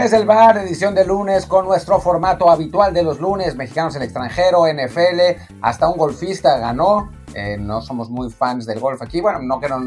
Desde el bar, edición de lunes con nuestro formato habitual de los lunes, mexicanos en el extranjero, NFL, hasta un golfista ganó. Eh, no somos muy fans del golf aquí, bueno, no que no,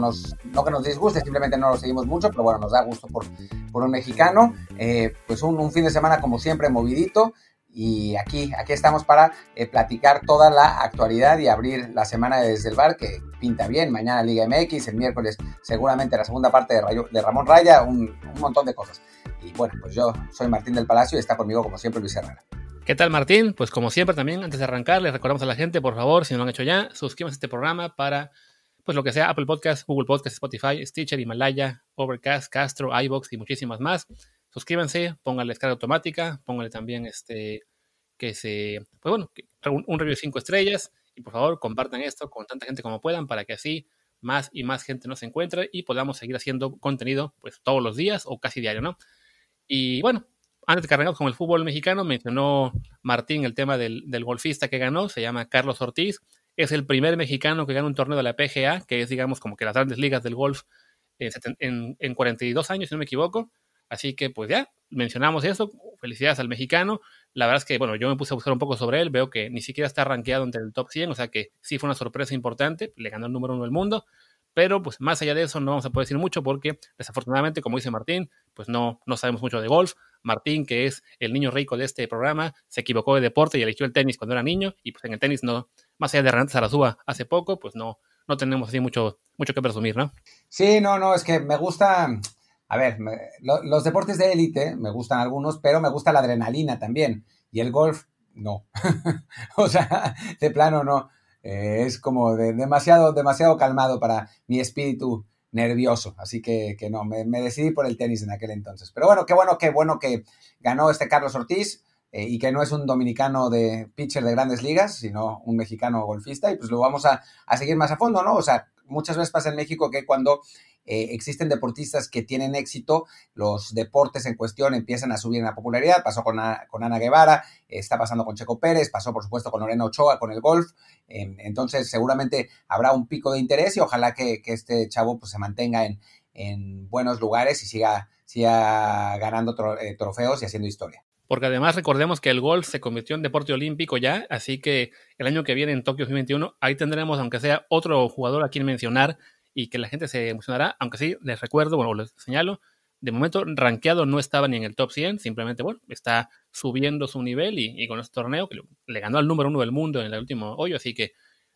nos, no que nos disguste, simplemente no lo seguimos mucho, pero bueno, nos da gusto por, un mexicano. Eh, pues un, un, fin de semana como siempre movidito y aquí, aquí estamos para eh, platicar toda la actualidad y abrir la semana desde el bar que pinta bien. Mañana Liga MX, el miércoles seguramente la segunda parte de, Rayo, de Ramón Raya, un, montón de cosas. Y bueno, pues yo soy Martín del Palacio y está conmigo como siempre Luis Herrera. ¿Qué tal Martín? Pues como siempre también, antes de arrancar, les recordamos a la gente, por favor, si no lo han hecho ya, suscríbanse a este programa para, pues lo que sea, Apple Podcast, Google Podcast, Spotify, Stitcher, Himalaya, Overcast, Castro, iBox y muchísimas más. Suscríbanse, pónganle escala automática, pónganle también este, que se, pues bueno, un review de 5 estrellas por favor compartan esto con tanta gente como puedan para que así más y más gente nos encuentre y podamos seguir haciendo contenido pues todos los días o casi diario, ¿no? Y bueno, antes de cargar con el fútbol mexicano, mencionó Martín el tema del, golfista que ganó, se llama Carlos Ortiz. Es el primer mexicano que gana un torneo de la PGA, que es, digamos, como que las grandes ligas del golf en, en 42 años, si no me equivoco. Así que, pues ya, mencionamos eso. Felicidades al mexicano. La verdad es que, bueno, yo me puse a buscar un poco sobre él. Veo que ni siquiera está rankeado entre el top 100, o sea que sí fue una sorpresa importante. Le ganó el número uno del mundo. Pero pues más allá de eso no vamos a poder decir mucho porque desafortunadamente, como dice Martín, pues no, no sabemos mucho de golf. Martín, que es el niño rico de este programa, se equivocó de deporte y eligió el tenis cuando era niño y pues en el tenis no, más allá de Renato Sarazúa hace poco, pues no, no tenemos así mucho, mucho que presumir, ¿no? Sí, no, no, es que me gusta, a ver, los deportes de élite me gustan algunos, pero me gusta la adrenalina también y el golf no. o sea, de plano no. Eh, es como de, demasiado, demasiado calmado para mi espíritu nervioso, así que, que no, me, me, decidí por el tenis en aquel entonces. Pero bueno, qué bueno, qué bueno que ganó este Carlos Ortiz eh, y que no es un dominicano de pitcher de grandes ligas, sino un mexicano golfista y pues lo vamos a, a seguir más a fondo, ¿no? O sea, muchas veces pasa en México que cuando eh, existen deportistas que tienen éxito, los deportes en cuestión empiezan a subir en la popularidad. Pasó con, con Ana Guevara, está pasando con Checo Pérez, pasó por supuesto con Lorena Ochoa, con el golf. Eh, entonces seguramente habrá un pico de interés y ojalá que, este chavo pues, se mantenga en, en, buenos lugares y siga, siga ganando eh, trofeos y haciendo historia porque además recordemos que el golf se convirtió en deporte olímpico ya, así que el año que viene en Tokio 2021, ahí tendremos, aunque sea otro jugador a quien mencionar y que la gente se emocionará, aunque sí, les recuerdo, bueno, les señalo, de momento rankeado no estaba ni en el top 100, simplemente, bueno, está subiendo su nivel y, y con este torneo que le ganó al número uno del mundo en el último hoyo, así que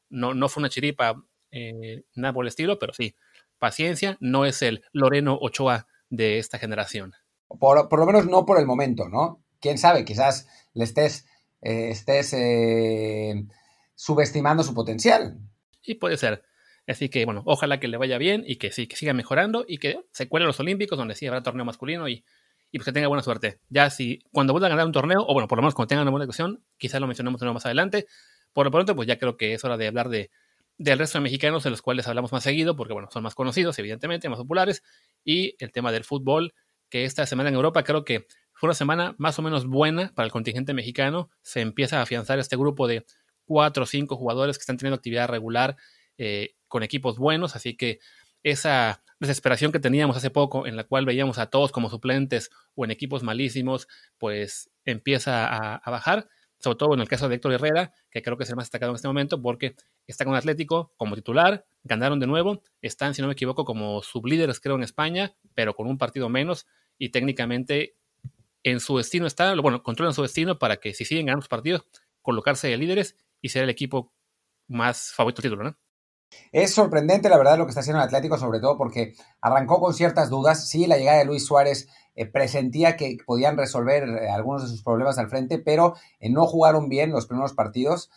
no, no fue una chiripa, eh, nada por el estilo, pero sí, paciencia, no es el Loreno Ochoa de esta generación. Por, por lo menos no por el momento, ¿no? quién sabe, quizás le estés, eh, estés eh, subestimando su potencial. Y puede ser. Así que, bueno, ojalá que le vaya bien y que sí, que siga mejorando y que se cuele a los Olímpicos, donde sí habrá torneo masculino y, y pues que tenga buena suerte. Ya si cuando vuelva a ganar un torneo, o bueno, por lo menos cuando tenga una buena elección, quizás lo mencionemos más adelante. Por lo pronto, pues ya creo que es hora de hablar de, del resto de mexicanos, de los cuales hablamos más seguido, porque bueno, son más conocidos, evidentemente, más populares, y el tema del fútbol, que esta semana en Europa creo que fue una semana más o menos buena para el contingente mexicano. Se empieza a afianzar este grupo de cuatro o cinco jugadores que están teniendo actividad regular eh, con equipos buenos, así que esa desesperación que teníamos hace poco, en la cual veíamos a todos como suplentes o en equipos malísimos, pues empieza a, bajar, sobre todo en el caso de Héctor Herrera, que creo que es el más destacado en este momento, porque está con Atlético como titular, ganaron de nuevo, están, si no me equivoco, como sublíderes, creo, en España, pero con un partido menos, y técnicamente en su destino está, bueno, controlan su destino para que si siguen ganando los partidos, colocarse de líderes y ser el equipo más favorito del título, ¿no? Es sorprendente, la verdad, lo que está haciendo el Atlético, sobre todo porque arrancó con ciertas dudas. Sí, la llegada de Luis Suárez eh, presentía que podían resolver eh, algunos de sus problemas al frente, pero eh, no jugaron bien los primeros partidos.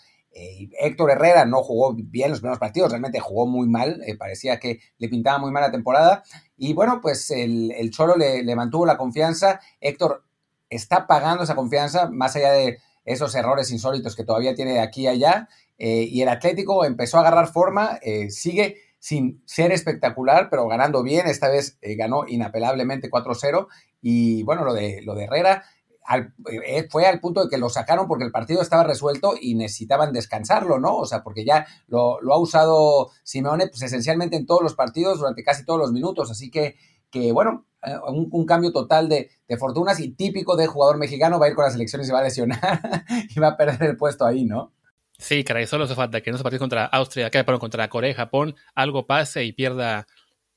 Héctor Herrera no jugó bien los primeros partidos, realmente jugó muy mal, parecía que le pintaba muy mal la temporada. Y bueno, pues el, el Cholo le, le mantuvo la confianza. Héctor está pagando esa confianza, más allá de esos errores insólitos que todavía tiene aquí y allá. Eh, y el Atlético empezó a agarrar forma, eh, sigue sin ser espectacular, pero ganando bien. Esta vez eh, ganó inapelablemente 4-0. Y bueno, lo de, lo de Herrera al, eh, fue al punto de que lo sacaron porque el partido estaba resuelto y necesitaban descansarlo, ¿no? O sea, porque ya lo, lo ha usado Simeone pues, esencialmente en todos los partidos durante casi todos los minutos. Así que, que bueno, un, cambio total de, fortunas y típico de jugador mexicano, va a ir con las elecciones y va a lesionar y va a perder el puesto ahí, ¿no? Sí, caray, solo hace falta que no se partido contra Austria, que perdón, contra Corea, Japón, algo pase y pierda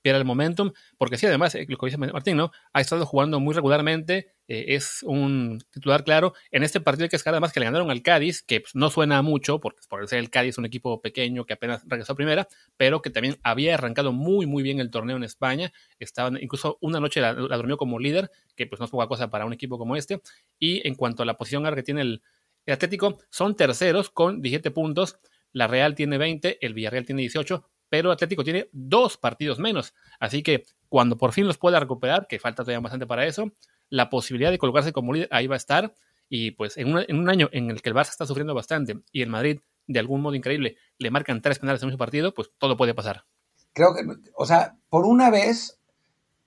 pierde el momentum, porque sí, además, eh, lo que dice Martín, ¿no? Ha estado jugando muy regularmente, eh, es un titular claro. En este partido hay que escalar además que le ganaron al Cádiz, que pues, no suena mucho, porque por ser el Cádiz un equipo pequeño que apenas regresó a primera, pero que también había arrancado muy, muy bien el torneo en España. Estaban, incluso una noche la, durmió como líder, que pues no es poca cosa para un equipo como este. Y en cuanto a la posición ahora que tiene el, el Atlético, son terceros con 17 puntos. La Real tiene 20, el Villarreal tiene 18, pero Atlético tiene dos partidos menos. Así que cuando por fin los pueda recuperar, que falta todavía bastante para eso, la posibilidad de colocarse como líder ahí va a estar. Y pues en, un año en el que el Barça está sufriendo bastante y el Madrid, de algún modo increíble, le marcan tres penales en un partido, pues todo puede pasar. Creo que, o sea, por una vez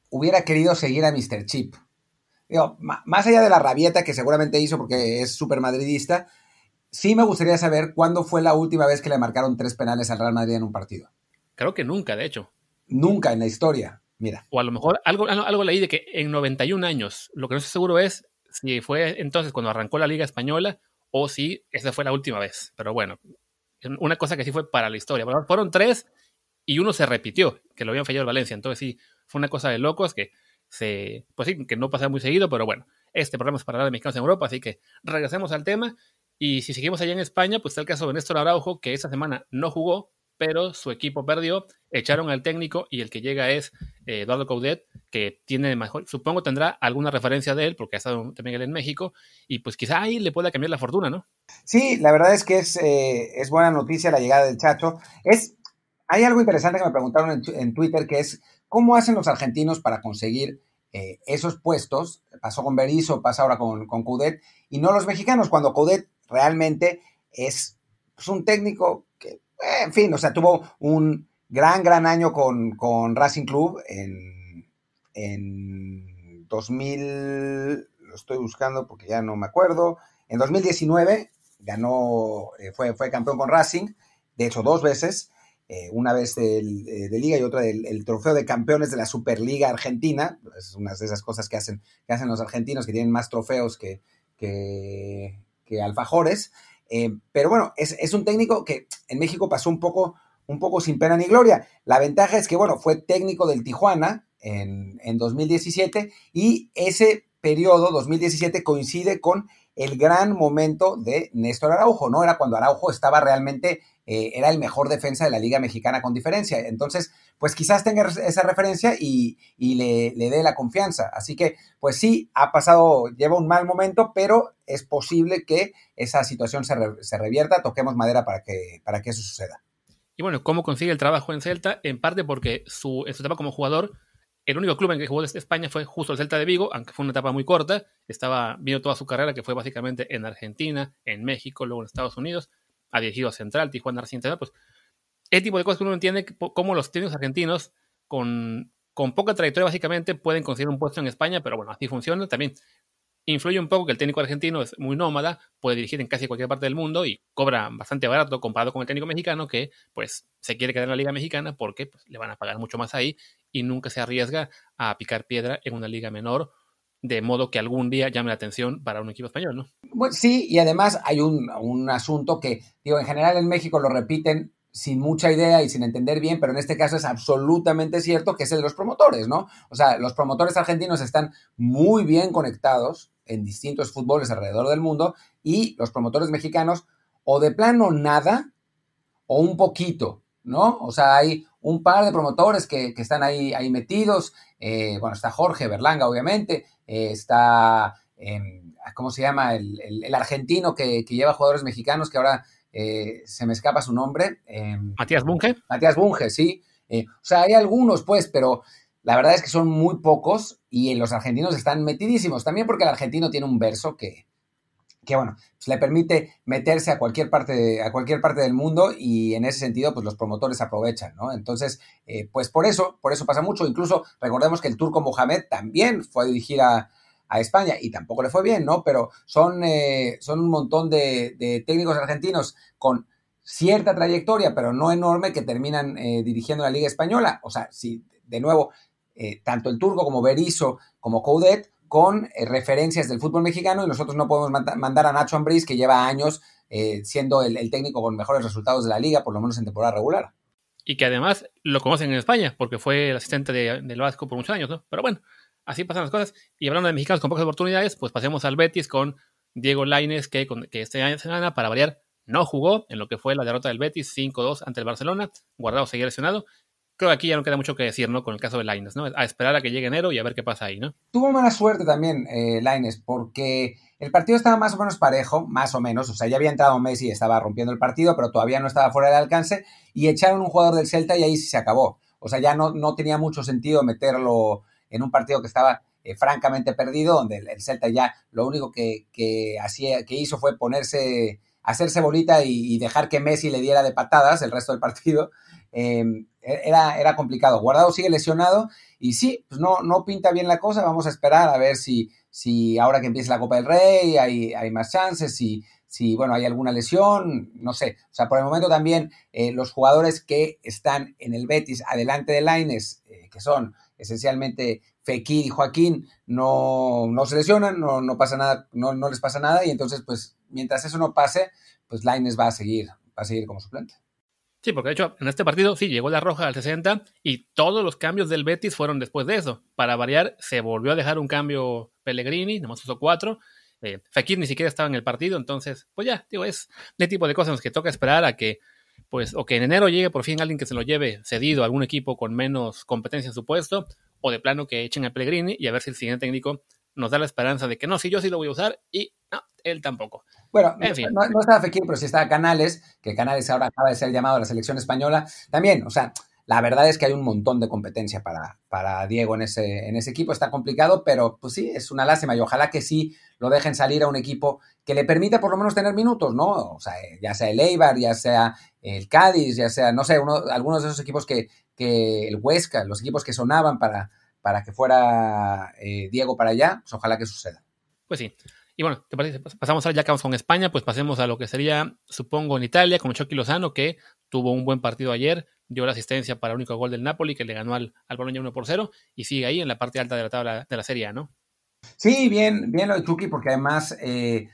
hubiera querido seguir a Mr. Chip. Digo, más allá de la rabieta que seguramente hizo porque es súper madridista, sí me gustaría saber cuándo fue la última vez que le marcaron tres penales al Real Madrid en un partido. Creo que nunca, de hecho. Nunca en la historia, mira. O a lo mejor algo, algo leí de que en 91 años, lo que no estoy seguro es si fue entonces cuando arrancó la Liga Española o si esa fue la última vez. Pero bueno, una cosa que sí fue para la historia. Fueron tres y uno se repitió, que lo habían fallado el Valencia. Entonces sí, fue una cosa de locos que se, pues sí, que no pasaba muy seguido, pero bueno, este programa es para hablar de mexicanos en Europa, así que regresemos al tema. Y si seguimos allá en España, pues está el caso de Néstor Araujo, que esa semana no jugó, pero su equipo perdió, echaron al técnico y el que llega es eh, Eduardo Coudet, que tiene mejor, supongo tendrá alguna referencia de él, porque ha estado también él en México, y pues quizá ahí le pueda cambiar la fortuna, ¿no? Sí, la verdad es que es, eh, es buena noticia la llegada del Chacho. Es, hay algo interesante que me preguntaron en, Twitter, que es cómo hacen los argentinos para conseguir eh, esos puestos. Pasó con Berizzo, pasa ahora con, con Coudet, y no los mexicanos, cuando Coudet realmente es pues, un técnico en fin, o sea, tuvo un gran, gran año con, Racing Club en, en 2000, lo estoy buscando porque ya no me acuerdo, en 2019 ganó, eh, fue, fue campeón con Racing, de hecho dos veces, eh, una vez eh, de Liga y otra del trofeo de campeones de la Superliga Argentina, es una de esas cosas que hacen, que hacen los argentinos, que tienen más trofeos que, que, alfajores, eh, pero bueno, es, un técnico que en México pasó un poco, un poco sin pena ni gloria. La ventaja es que, bueno, fue técnico del Tijuana en, en 2017 y ese periodo, 2017, coincide con el gran momento de Néstor Araujo, ¿no? Era cuando Araujo estaba realmente eh, era el mejor defensa de la Liga Mexicana con diferencia. Entonces, pues quizás tenga esa referencia y, le, dé la confianza. Así que, pues sí, ha pasado, lleva un mal momento, pero es posible que esa situación se, revierta. Toquemos madera para que, para que eso suceda. Y bueno, ¿cómo consigue el trabajo en Celta? En parte porque su, en su etapa como jugador, el único club en que jugó desde España fue justo el Celta de Vigo, aunque fue una etapa muy corta. Estaba viendo toda su carrera, que fue básicamente en Argentina, en México, luego en Estados Unidos ha dirigido a Central, Tijuana Racing pues el tipo de cosas que uno entiende cómo los técnicos argentinos con, con poca trayectoria básicamente pueden conseguir un puesto en España, pero bueno, así funciona. También influye un poco que el técnico argentino es muy nómada, puede dirigir en casi cualquier parte del mundo y cobra bastante barato comparado con el técnico mexicano que pues se quiere quedar en la liga mexicana porque pues, le van a pagar mucho más ahí y nunca se arriesga a picar piedra en una liga menor de modo que algún día llame la atención para un equipo español, ¿no? Sí, y además hay un, asunto que, digo, en general en México lo repiten sin mucha idea y sin entender bien, pero en este caso es absolutamente cierto que es el de los promotores, ¿no? O sea, los promotores argentinos están muy bien conectados en distintos fútboles alrededor del mundo y los promotores mexicanos o de plano nada o un poquito, ¿no? O sea, hay un par de promotores que, están ahí, ahí metidos. Eh, bueno, está Jorge Berlanga, obviamente. Eh, está, em, ¿cómo se llama? El, argentino que, lleva jugadores mexicanos, que ahora eh, se me escapa su nombre. Em, Matías Bunge. Matías Bunge, sí. o sea, hay algunos, pues, pero la verdad es que son muy pocos y los argentinos están metidísimos. También porque el argentino tiene un verso que, que bueno, pues le permite meterse a cualquier parte, a cualquier parte del mundo y en ese sentido, pues los promotores aprovechan, ¿no? Entonces, eh, pues por eso, por eso pasa mucho. Incluso recordemos que el turco Mohamed también fue a dirigir a, España y tampoco le fue bien, ¿no? Pero son, eh, son un montón de, técnicos argentinos con cierta trayectoria, pero no enorme, que terminan eh, dirigiendo la Liga Española. O sea, si de nuevo eh, tanto el turco como Berizzo como Coudet con referencias del fútbol mexicano y nosotros no podemos mandar a Nacho Ambriz, que lleva años siendo el, técnico con mejores resultados de la liga, por lo menos en temporada regular. Y que además lo conocen en España, porque fue el asistente del Vasco por muchos años, ¿no? Pero bueno, así pasan las cosas. Y hablando de mexicanos con pocas oportunidades, pues pasemos al Betis con Diego Laines, que, este semana, para variar, no jugó en lo que fue la derrota del Betis 5-2 ante el Barcelona. Guardado seguía lesionado creo que aquí ya no queda mucho que decir, ¿no? Con el caso de Laines, ¿no? A esperar a que llegue enero y a ver qué pasa ahí, ¿no? Tuvo mala suerte también eh, Laines, porque el partido estaba más o menos parejo, más o menos, o sea, ya había entrado Messi y estaba rompiendo el partido, pero todavía no estaba fuera del alcance, y echaron un jugador del Celta y ahí se acabó. O sea, ya no, no tenía mucho sentido meterlo en un partido que estaba eh, francamente perdido, donde el, Celta ya lo único que, que, hacía, que hizo fue ponerse, hacerse bolita y, dejar que Messi le diera de patadas el resto del partido. Em, era, era complicado. Guardado sigue lesionado y sí, pues no, no pinta bien la cosa. Vamos a esperar a ver si, si ahora que empiece la Copa del Rey hay, hay más chances, si, si bueno, hay alguna lesión, no sé. O sea, por el momento también eh, los jugadores que están en el Betis adelante de Laines, eh, que son esencialmente Fekir y Joaquín, no, no se lesionan, no, no pasa nada, no, no les pasa nada y entonces pues mientras eso no pase, pues Laines va a seguir, va a seguir como suplente. Sí, porque de hecho en este partido sí llegó la roja al 60 y todos los cambios del Betis fueron después de eso. Para variar, se volvió a dejar un cambio Pellegrini, nomás usó cuatro. Eh, Fekir ni siquiera estaba en el partido, entonces, pues ya, digo, es de tipo de cosas en las que toca esperar a que, pues, o que en enero llegue por fin alguien que se lo lleve cedido a algún equipo con menos competencia en su puesto, o de plano que echen a Pellegrini y a ver si el siguiente técnico nos da la esperanza de que no, si yo sí lo voy a usar y no, él tampoco. Bueno, no, estaba Fekir, pero sí estaba Canales, que Canales ahora acaba de ser llamado a la selección española. También, o sea, la verdad es que hay un montón de competencia para, para Diego en ese, en ese equipo. Está complicado, pero pues sí, es una lástima y ojalá que sí lo dejen salir a un equipo que le permita por lo menos tener minutos, ¿no? O sea, ya sea el Eibar, ya sea el Cádiz, ya sea, no sé, uno, algunos de esos equipos que, que el Huesca, los equipos que sonaban para, para que fuera eh, Diego para allá, pues ojalá que suceda. Pues sí. Y bueno, ¿te parece? Pasamos ahora ya que vamos con España, pues pasemos a lo que sería, supongo, en Italia, como Chucky Lozano, que tuvo un buen partido ayer, dio la asistencia para el único gol del Napoli, que le ganó al, al Bologna 1 por 0, y sigue ahí en la parte alta de la tabla de la Serie A, ¿no? Sí, bien, bien lo de Chucky, porque además, eh,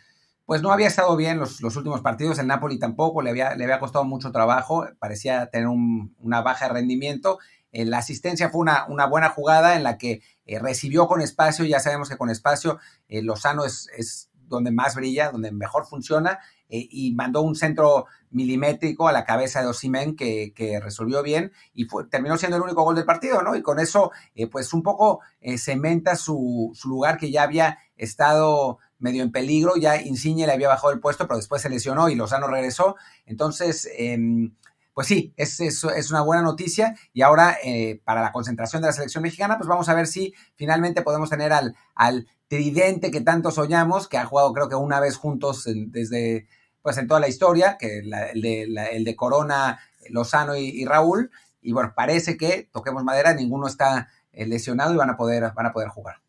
pues no había estado bien los, los, últimos partidos, el Napoli tampoco, le había, le había costado mucho trabajo, parecía tener un, una baja de rendimiento, eh, la asistencia fue una, una, buena jugada en la que eh, recibió con espacio. Ya sabemos que con espacio eh, Lozano es, es, donde más brilla, donde mejor funciona. Y mandó un centro milimétrico a la cabeza de Osimen que, que, resolvió bien y fue, terminó siendo el único gol del partido, ¿no? Y con eso, pues un poco cementa su, su, lugar que ya había estado medio en peligro. Ya Insigne le había bajado el puesto, pero después se lesionó y Lozano regresó. Entonces, em, pues sí, es, es, una buena noticia y ahora eh, para la concentración de la selección mexicana, pues vamos a ver si finalmente podemos tener al, al tridente que tanto soñamos, que ha jugado creo que una vez juntos desde, pues en toda la historia, que el, de, el, de, Corona, Lozano y, Raúl, y bueno, parece que, toquemos madera, ninguno está eh, lesionado y van a poder, van a poder jugar.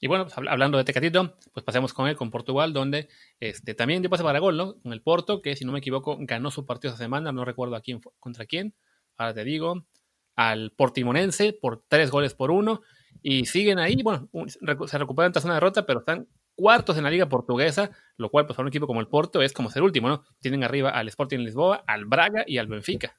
Y bueno, pues, hablando de Tecatito, pues pasemos con él, con Portugal, donde este, también dio pase para gol, ¿no? Con el Porto, que si no me equivoco, ganó su partido esta semana, no recuerdo a quién, contra quién, ahora te digo, al Portimonense por tres goles por uno, y siguen ahí, bueno, se recuperan tras una derrota, pero están cuartos en la liga portuguesa, lo cual pues para un equipo como el Porto es como ser último, ¿no? Tienen arriba al Sporting Lisboa, al Braga y al Benfica.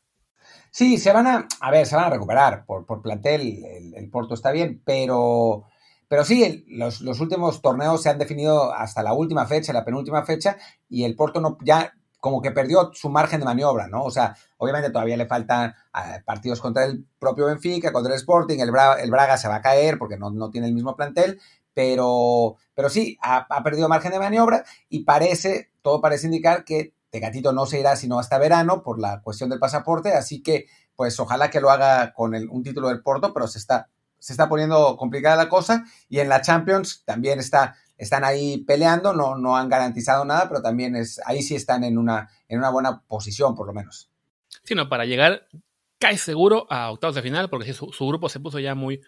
Sí, se van a, a ver, se van a recuperar por, por plantel, el, Porto está bien, pero pero sí, los, los, últimos torneos se han definido hasta la última fecha, la penúltima fecha, y el Porto no, ya como que perdió su margen de maniobra, ¿no? O sea, obviamente todavía le faltan uh, partidos contra el propio Benfica, contra el Sporting, el Braga, el Braga se va a caer porque no, no tiene el mismo plantel, pero, pero sí, ha, perdido margen de maniobra y parece, todo parece indicar que Tecatito no se irá sino hasta verano por la cuestión del pasaporte, así que pues ojalá que lo haga con un título del Porto, pero se está se está poniendo complicada la cosa y en la Champions también está, están ahí peleando, no, no han garantizado nada, pero también es, ahí sí están en una, en una buena posición, por lo menos. Sí, no, para llegar cae seguro a octavos de final, porque su, grupo se puso ya muy,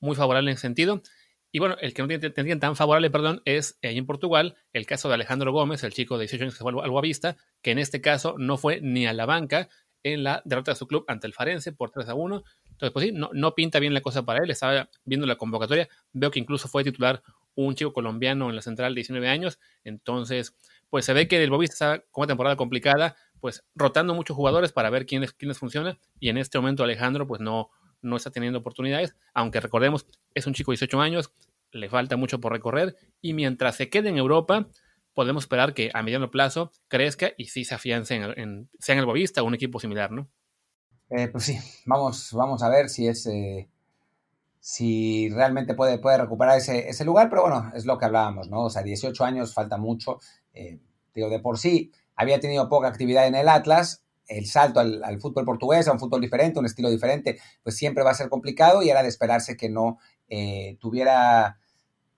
muy favorable en sentido. Y bueno, el que no tiene tan favorable, perdón, es ahí en Portugal el caso de Alejandro Gómez, el chico de 18 años que fue al Boavista, que en este caso no fue ni a la banca en la derrota de su club ante el Farense por 3 a 1 Entonces, pues sí, no, no pinta bien la cosa para él. Estaba viendo la convocatoria, veo que incluso fue titular un chico colombiano en la central de 19 años. Entonces, pues se ve que el Bobista está con una temporada complicada, pues rotando muchos jugadores para ver quiénes, quiénes funcionan. Y en este momento Alejandro, pues no, no está teniendo oportunidades, aunque recordemos, es un chico de 18 años, le falta mucho por recorrer. Y mientras se quede en Europa, podemos esperar que a mediano plazo crezca y sí se afiance en, sea en el Bovista o un equipo similar, ¿no? Eh, pues sí, vamos, vamos a ver si es eh, si realmente puede, puede recuperar ese, ese, lugar, pero bueno, es lo que hablábamos, ¿no? O sea, 18 años falta mucho. Eh, digo, de por sí había tenido poca actividad en el Atlas, el salto al, al, fútbol portugués, a un fútbol diferente, un estilo diferente, pues siempre va a ser complicado y era de esperarse que no tuviera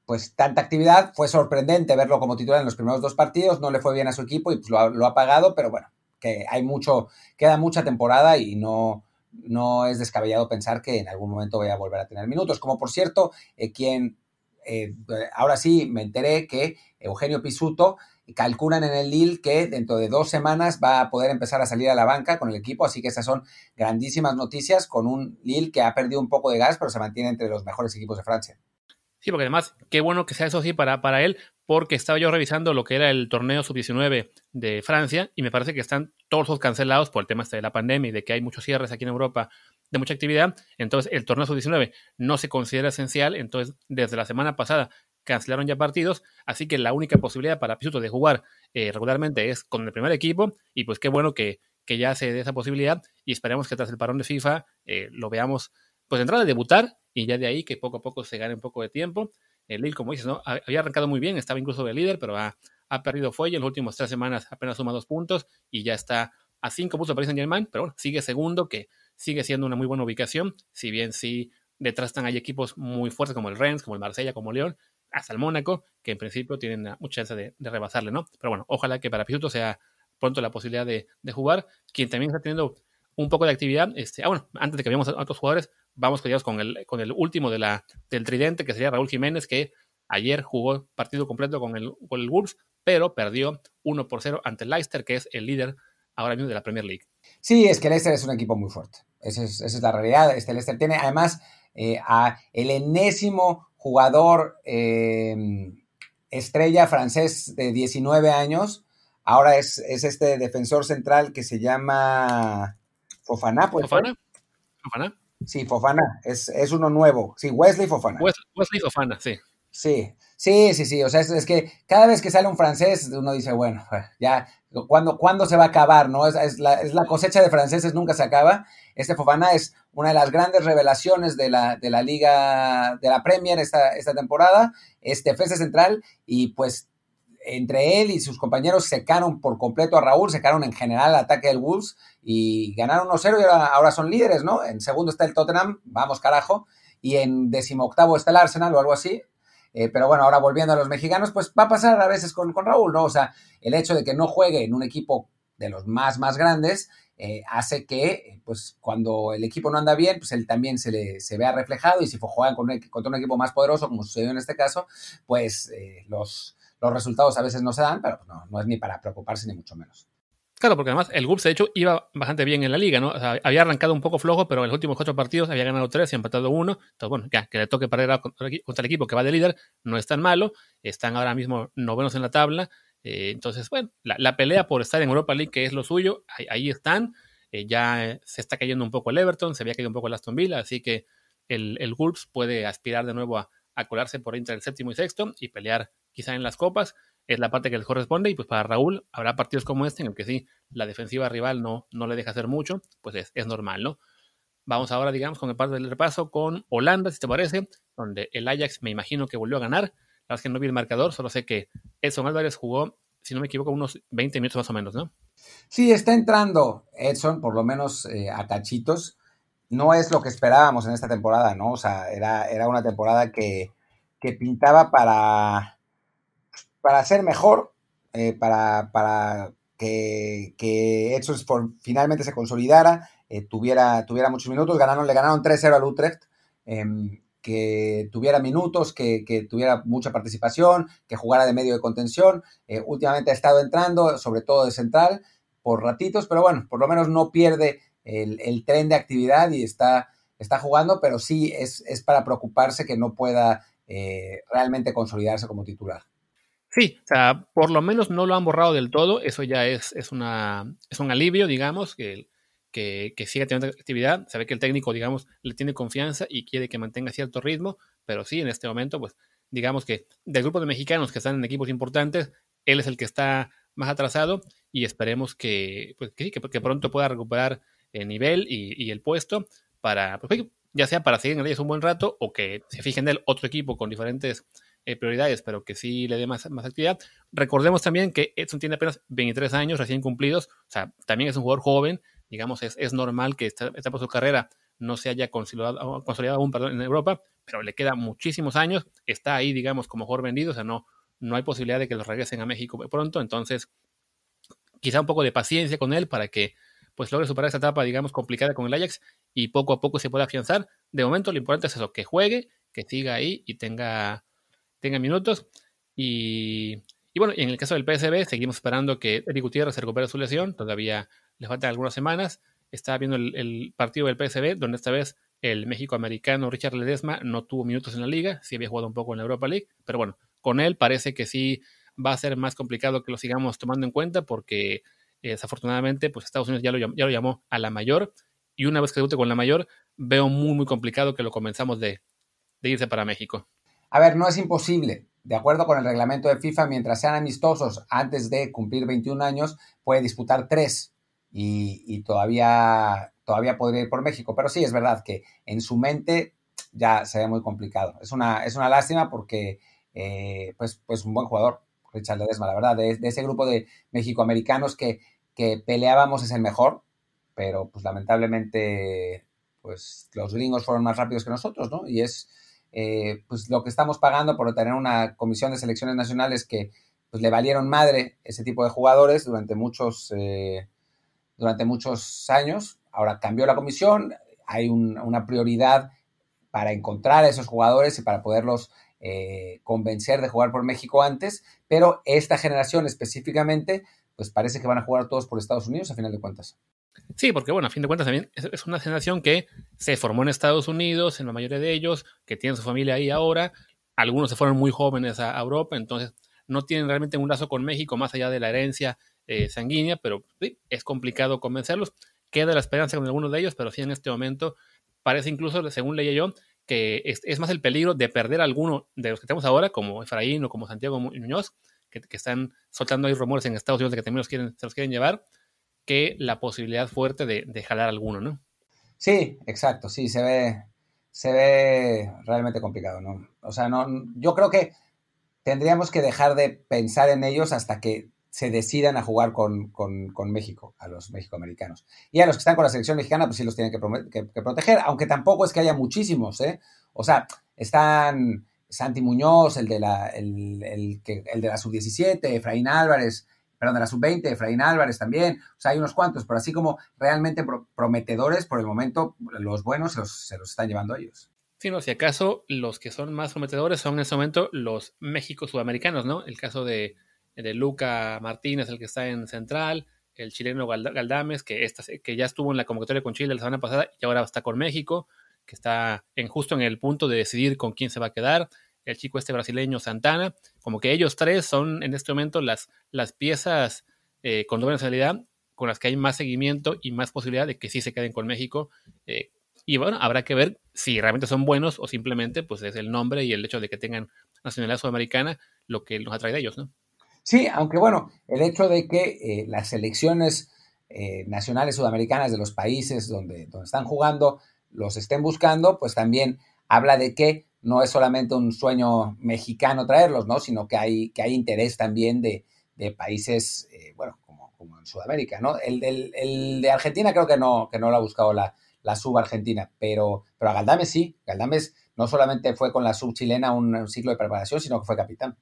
pues tanta actividad. Fue sorprendente verlo como titular en los primeros dos partidos, no le fue bien a su equipo y pues lo ha, lo ha pagado, pero bueno, que hay mucho, queda mucha temporada y no, no es descabellado pensar que en algún momento voy a volver a tener minutos. Como por cierto, eh, quien eh, ahora sí me enteré que Eugenio Pisuto calculan en el Lille que dentro de dos semanas va a poder empezar a salir a la banca con el equipo, así que estas son grandísimas noticias con un Lille que ha perdido un poco de gas, pero se mantiene entre los mejores equipos de Francia. Sí, porque además, qué bueno que sea eso así para, para él, porque estaba yo revisando lo que era el torneo sub-19 de Francia y me parece que están todos los cancelados por el tema este de la pandemia y de que hay muchos cierres aquí en Europa de mucha actividad. Entonces, el torneo sub-19 no se considera esencial. Entonces, desde la semana pasada cancelaron ya partidos, así que la única posibilidad para Pisuto de jugar eh, regularmente es con el primer equipo y pues qué bueno que, que ya se dé esa posibilidad y esperemos que tras el parón de FIFA eh, lo veamos pues entrar a debutar y ya de ahí que poco a poco se gane un poco de tiempo. El Lille, como dices, ¿no? había arrancado muy bien, estaba incluso de líder, pero ha, perdido fuelle en las últimas tres semanas, apenas suma dos puntos y ya está a cinco puntos de Paris Saint Germain, pero bueno, sigue segundo, que sigue siendo una muy buena ubicación, si bien sí detrás están hay equipos muy fuertes como el Rennes, como el Marsella, como León, hasta el Mónaco, que en principio tienen mucha chance de, rebasarle, ¿no? Pero bueno, ojalá que para Pisuto sea pronto la posibilidad de, jugar, quien también está teniendo un poco de actividad, este, ah bueno, antes de que veamos a otros jugadores, vamos con el, con el último de la, del tridente, que sería Raúl Jiménez, que ayer jugó partido completo con el, Wolves, pero perdió 1 por 0 ante el Leicester, que es el líder ahora mismo de la Premier League. Sí, es que Leicester es un equipo muy fuerte. Esa es, esa es la realidad. Este Leicester tiene además eh, a el enésimo jugador eh, estrella francés de 19 años. Ahora es, es, este defensor central que se llama Fofana. Pues, Fofana. Fofana. Sí, Fofana, es, es uno nuevo. Sí, Wesley Fofana. Wesley Fofana, sí. Sí, sí, sí, sí. O sea, es, que cada vez que sale un francés, uno dice, bueno, ya, ¿cuándo, ¿cuándo se va a acabar? ¿no? Es, es, la, es, la, cosecha de franceses, nunca se acaba. Este Fofana es una de las grandes revelaciones de la, de la Liga, de la Premier esta, esta temporada. Es defensa central y pues entre él y sus compañeros secaron por completo a Raúl, secaron en general el ataque del Wolves y ganaron 1-0 y ahora, son líderes, ¿no? En segundo está el Tottenham, vamos carajo, y en decimoctavo está el Arsenal o algo así. Eh, pero bueno, ahora volviendo a los mexicanos, pues va a pasar a veces con, con, Raúl, ¿no? O sea, el hecho de que no juegue en un equipo de los más, más grandes eh, hace que, pues cuando el equipo no anda bien, pues él también se, le, se vea reflejado y si juegan con contra un equipo más poderoso, como sucedió en este caso, pues eh, los los resultados a veces no se dan, pero no, no es ni para preocuparse ni mucho menos. Claro, porque además el Wolves, de hecho, iba bastante bien en la liga, ¿no? Había arrancado un poco flojo, pero en los últimos cuatro partidos había ganado tres y empatado uno. Entonces, bueno, ya que le toque perder contra el equipo que va de líder no es tan malo. Están ahora mismo novenos en la tabla. Eh, entonces, bueno, la, pelea por estar en Europa League, que es lo suyo, ahí, ahí están. Eh, ya se está cayendo un poco el Everton, se había caído un poco el Aston Villa, así que el, el Wolves puede aspirar de nuevo a, a colarse por entre el séptimo y sexto y pelear quizá en las copas, es la parte que les corresponde y pues para Raúl habrá partidos como este en el que sí, la defensiva rival no, no le deja hacer mucho, pues es, es normal, ¿no? Vamos ahora, digamos, con el parte del repaso con Holanda, si te parece, donde el Ajax me imagino que volvió a ganar. La verdad es que no vi el marcador, solo sé que Edson Álvarez jugó, si no me equivoco, unos 20 minutos más o menos, ¿no? Sí, está entrando Edson, por lo menos eh, a cachitos. No es lo que esperábamos en esta temporada, ¿no? O sea, era, era una temporada que, que pintaba para, para ser mejor, eh, para, para, que, que finalmente se consolidara, eh, tuviera, tuviera muchos minutos. Ganaron, le ganaron 3-0 al Utrecht. Eh, que tuviera minutos, que, que, tuviera mucha participación, que jugara de medio de contención. Eh, últimamente ha estado entrando, sobre todo de central, por ratitos, pero bueno, por lo menos no pierde el, el tren de actividad y está está jugando, pero sí es, es para preocuparse que no pueda realmente consolidarse como titular. Sí, o sea, por lo menos no lo han borrado del todo, eso ya es, es, una, es un alivio, digamos, que, que, siga teniendo actividad, se ve que el técnico, digamos, le tiene confianza y quiere que mantenga cierto ritmo, pero sí, en este momento, pues, digamos que del grupo de mexicanos que están en equipos importantes, él es el que está más atrasado y esperemos que, pues, que, que pronto pueda recuperar el nivel y, y el puesto para, pues, ya sea para seguir en ellos un buen rato o que se fijen en él otro equipo con diferentes eh, prioridades, pero que sí le dé más, más actividad. Recordemos también que Edson tiene apenas 23 años recién cumplidos, o sea, también es un jugador joven, digamos, es, es normal que esta etapa de su carrera no se haya consolidado, consolidado aún en Europa, pero le queda muchísimos años, está ahí, digamos, como jugador vendido, o sea, no, no hay posibilidad de que los regresen a México pronto, entonces quizá un poco de paciencia con él para que pues logre superar esa etapa, digamos, complicada con el Ajax y poco a poco se pueda afianzar. De momento lo importante es eso, que juegue, que siga ahí y tenga tenga minutos. Y, y, bueno, en el caso del PSB, seguimos esperando que Eric Gutiérrez recupere su lesión. Todavía le faltan algunas semanas. Estaba viendo el, partido del PSB, donde esta vez el México-americano Richard Ledesma no tuvo minutos en la liga. Sí había jugado un poco en la Europa League. Pero bueno, con él parece que sí va a ser más complicado que lo sigamos tomando en cuenta porque eh, desafortunadamente pues Estados Unidos ya lo, ya lo llamó a la mayor. Y una vez que debute con la mayor, veo muy, muy complicado que lo comenzamos de irse para México. A ver, no es imposible. De acuerdo con el reglamento de FIFA, mientras sean amistosos antes de cumplir 21 años, puede disputar tres y, todavía, todavía podría ir por México. Pero sí, es verdad que en su mente ya se ve muy complicado. Es una, es una lástima porque, eh, pues, pues un buen jugador, Richard Ledesma, la verdad, de, de ese grupo de mexicoamericanos que, que peleábamos es el mejor, pero pues lamentablemente, pues los gringos fueron más rápidos que nosotros, ¿no? Y es eh, pues lo que estamos pagando por tener una comisión de selecciones nacionales que pues, le valieron madre ese tipo de jugadores durante muchos, eh, durante muchos años. Ahora cambió la comisión, hay un, una prioridad para encontrar a esos jugadores y para poderlos eh, convencer de jugar por México antes, pero esta generación específicamente, pues parece que van a jugar todos por Estados Unidos a final de cuentas. Sí, porque bueno, a fin de cuentas también es una generación que se formó en Estados Unidos, en la mayoría de ellos, que tienen su familia ahí ahora. Algunos se fueron muy jóvenes a Europa, entonces no tienen realmente un lazo con México más allá de la herencia eh, sanguínea, pero sí, es complicado convencerlos. Queda la esperanza con algunos de ellos, pero sí en este momento parece incluso, según leía yo, que es, es, más el peligro de perder a alguno de los que tenemos ahora, como Efraín o como Santiago Muñoz, que, que están soltando ahí rumores en Estados Unidos de que también los quieren, se los quieren llevar, que la posibilidad fuerte de, de jalar alguno, ¿no? Sí, exacto, sí, se ve, se ve realmente complicado, ¿no? O sea, no, yo creo que tendríamos que dejar de pensar en ellos hasta que se decidan a jugar con, con, con México, a los mexicoamericanos. Y a los que están con la selección mexicana, pues sí los tienen que, que, que, proteger, aunque tampoco es que haya muchísimos, ¿eh? O sea, están Santi Muñoz, el de la, el, el, de la sub-17, Efraín Álvarez, perdón, de la sub-20, Efraín Álvarez también, o sea, hay unos cuantos, pero así como realmente pro prometedores, por el momento, los buenos se los, se los están llevando ellos. Sí, no, si acaso los que son más prometedores son en este momento los México-sudamericanos, ¿no? El caso de, de, Luca Martínez, el que está en Central, el chileno Galdames, que, esta, que ya estuvo en la convocatoria con Chile la semana pasada y ahora está con México, que está en, justo en el punto de decidir con quién se va a quedar el chico este brasileño Santana, como que ellos tres son en este momento las, las piezas eh, con doble nacionalidad con las que hay más seguimiento y más posibilidad de que sí se queden con México. Eh, y bueno, habrá que ver si realmente son buenos o simplemente pues es el nombre y el hecho de que tengan nacionalidad sudamericana lo que nos atrae de ellos, ¿no? Sí, aunque bueno, el hecho de que eh, las selecciones nacionales sudamericanas de los países donde, donde están jugando los estén buscando, pues también habla de que no es solamente un sueño mexicano traerlos, ¿no? Sino que hay, que hay interés también de, de países, eh, bueno, como, como, en Sudamérica, ¿no? El, el, el, de Argentina creo que no, que no lo ha buscado la, la sub argentina, pero, pero a Galdames sí. Galdames no solamente fue con la sub chilena un, un, ciclo de preparación, sino que fue capitán.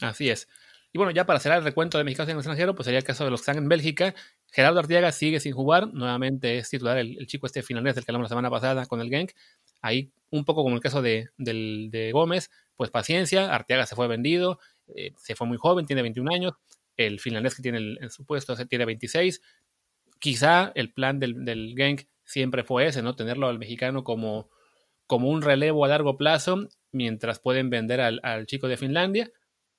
Así es. Y bueno, ya para cerrar el recuento de mexicanos en el extranjero, pues sería el caso de los que están en Bélgica. Gerardo Artiaga sigue sin jugar, nuevamente es titular el, chico este finlandés del que hablamos la semana pasada con el Genk. Ahí un poco como el caso de, de, de Gómez, pues paciencia, Arteaga se fue vendido, eh, se fue muy joven, tiene 21 años, el finlandés que tiene el, en su puesto tiene 26, quizá el plan del, del siempre fue ese, ¿no? Tenerlo al mexicano como, como un relevo a largo plazo mientras pueden vender al, chico de Finlandia.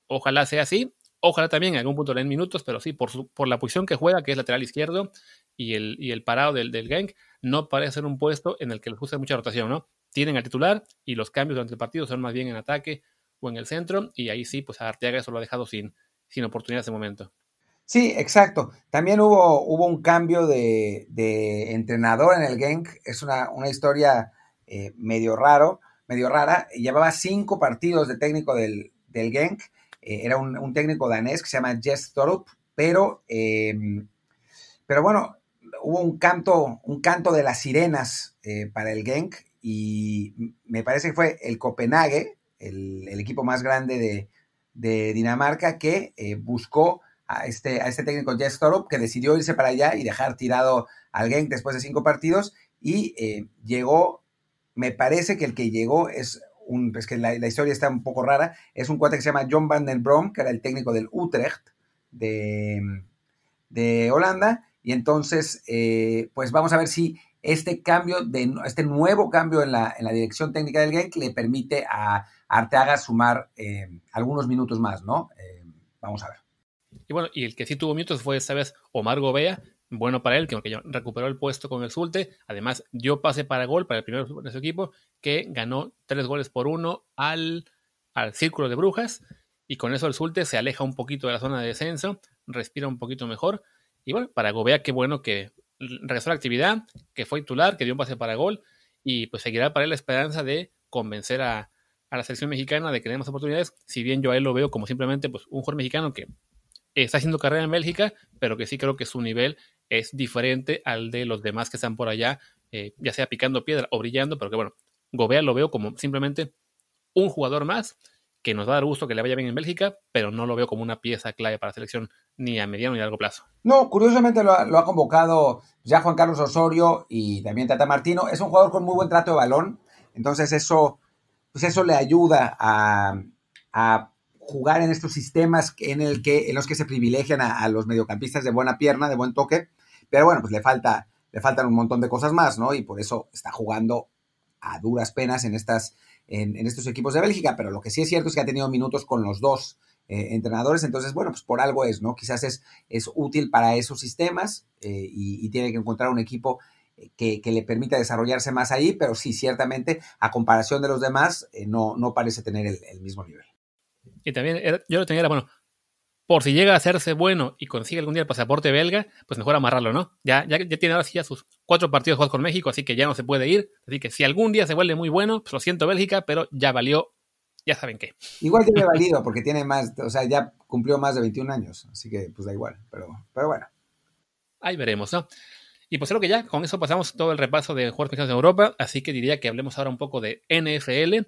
Ojalá sea así. Ojalá también en algún punto le den minutos, pero sí, por, su, por la posición que juega, que es lateral izquierdo, y el, y el parado del, del Genk, no parece ser un puesto en el que les gusta mucha rotación, ¿no? Tienen al titular y los cambios durante el partido son más bien en ataque o en el centro, y ahí sí, pues a Arteaga eso lo ha dejado sin, sin oportunidad de momento. Sí, exacto. También hubo, hubo un cambio de, entrenador en el Genk. Es una, historia eh, medio raro, medio rara. Llevaba cinco partidos de técnico del, del Genk. Eh, era un, técnico danés que se llama Jess Thorup, pero, em, pero bueno, hubo un canto, un canto de las sirenas eh, para el Genk y me parece que fue el Copenhague, el, equipo más grande de, de Dinamarca, que buscó a este, a este técnico Jess Torup, que decidió irse para allá y dejar tirado al Genk después de cinco partidos y eh, llegó, me parece que el que llegó es es que la, historia está un poco rara, es un cuate que se llama John van den Brom, que era el técnico del Utrecht de, de Holanda, y entonces, eh, pues vamos a ver si este cambio, de, este nuevo cambio en la, en la dirección técnica del Genk le permite a Arteaga sumar eh, algunos minutos más, ¿no? vamos a ver. Y bueno, y el que sí tuvo minutos fue esta vez Omar Gobea, bueno para él, que aunque recuperó el puesto con el Sulte, además dio pase para gol para el primer de su equipo, que ganó tres goles por uno al, al Círculo de Brujas, y con eso el Sulte se aleja un poquito de la zona de descenso, respira un poquito mejor, y bueno, para Gobea qué bueno que regresó a la actividad, que fue titular, que dio un pase para gol, y pues seguirá para él la esperanza de convencer a, a la selección mexicana de que más oportunidades, si bien yo a él lo veo como simplemente pues, un jugador mexicano que está haciendo carrera en Bélgica, pero que sí creo que su nivel es diferente al de los demás que están por allá, eh, ya sea picando piedra o brillando, pero que bueno, Gobea lo veo como simplemente un jugador más que nos va a dar gusto que le vaya bien en Bélgica, pero no lo veo como una pieza clave para la selección ni a mediano ni a largo plazo. No, curiosamente lo ha, convocado ya Juan Carlos Osorio y también Tata Martino. Es un jugador con muy buen trato de balón, entonces eso, pues eso le ayuda a, jugar en estos sistemas en, el que, en los que se privilegian a, los mediocampistas de buena pierna, de buen toque, pero bueno, pues le, falta, le faltan un montón de cosas más, ¿no? Y por eso está jugando a duras penas en, estas, en, estos equipos de Bélgica, pero lo que sí es cierto es que ha tenido minutos con los dos eh, entrenadores, entonces, bueno, pues por algo es, ¿no? Quizás es, es útil para esos sistemas eh, y, tiene que encontrar un equipo que, le permita desarrollarse más ahí, pero sí, ciertamente, a comparación de los demás, eh, no, no parece tener el mismo nivel. Y también yo lo tenía, bueno, por si llega a hacerse bueno y consigue algún día el pasaporte belga, pues mejor amarrarlo, ¿no? Ya, ya, ya tiene ahora sí ya sus cuatro partidos jugados con México, así que ya no se puede ir. Así que si algún día se vuelve muy bueno, pues lo siento Bélgica, pero ya valió, ya saben qué. Igual tiene valido, porque tiene más, o sea, ya cumplió más de 21 años, así que pues da igual, pero, pero bueno. Ahí veremos, ¿no? Y pues creo que ya con eso pasamos todo el repaso de jugadores mexicanos en Europa, así que diría que hablemos ahora un poco de NFL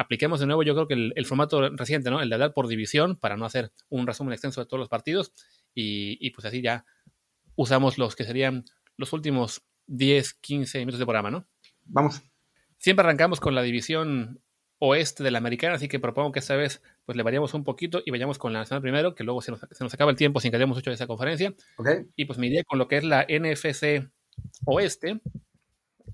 apliquemos de nuevo, yo creo que el, formato reciente, ¿no? El de hablar por división para no hacer un resumen extenso de todos los partidos y, pues así ya usamos los que serían los últimos 10, 15 minutos de programa, ¿no? Vamos. Siempre arrancamos con la división oeste de la americana, así que propongo que esta vez pues le variamos un poquito y vayamos con la nacional primero, que luego se nos, se nos acaba el tiempo sin que hayamos hecho esa conferencia. Okay. Y pues me iría con lo que es la NFC oeste,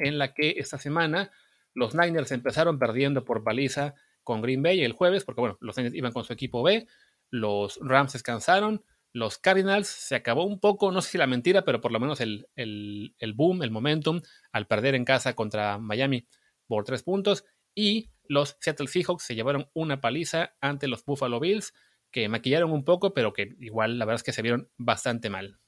en la que esta semana los Niners empezaron perdiendo por paliza con Green Bay el jueves, porque bueno, los Niners iban con su equipo B, los Rams descansaron, los Cardinals se acabó un poco, no sé si la mentira, pero por lo menos el, boom, el momentum, al perder en casa contra Miami por tres puntos, y los Seattle Seahawks se llevaron una paliza ante los Buffalo Bills, que maquillaron un poco, pero que igual la verdad es que se vieron bastante mal.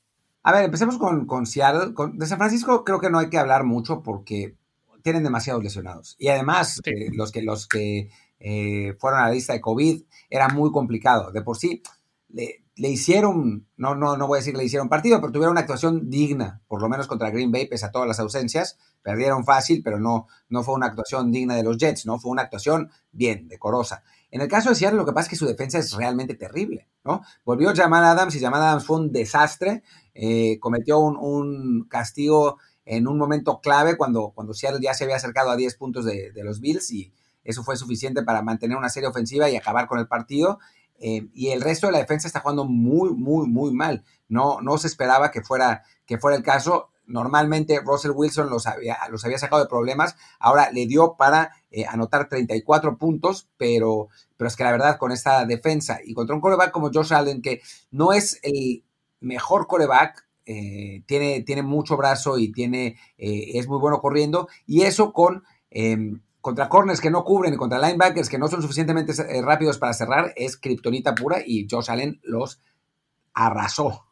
A ver, empecemos con, con Seattle. de San Francisco creo que no hay que hablar mucho porque tienen demasiados lesionados. Y además, eh, los que, los que eh, fueron a la lista de COVID era muy complicado. De por sí, le, hicieron, no, no, no voy a decir que le hicieron partido, pero tuvieron una actuación digna, por lo menos contra Green Bay, pese a todas las ausencias. Perdieron fácil, pero no, no fue una actuación digna de los Jets, ¿no? Fue una actuación bien, decorosa. En el caso de Seattle, lo que pasa es que su defensa es realmente terrible, ¿no? Volvió Jamal Adams y Jamal Adams fue un desastre. Eh, cometió un, un castigo en un momento clave cuando, cuando Seattle ya se había acercado a 10 puntos de, los Bills y eso fue suficiente para mantener una serie ofensiva y acabar con el partido. Eh, y el resto de la defensa está jugando muy, muy, muy mal. No, no se esperaba que fuera, que fuera el caso. normalmente Russell Wilson los había, los había sacado de problemas, ahora le dio para eh, anotar 34 puntos, pero, pero es que la verdad con esta defensa y contra un coreback como Josh Allen, que no es el mejor coreback, eh, tiene, tiene mucho brazo y tiene, eh, es muy bueno corriendo, y eso con em, contra corners que no cubren y contra linebackers que no son suficientemente rápidos para cerrar, es kriptonita pura y Josh Allen los arrasó.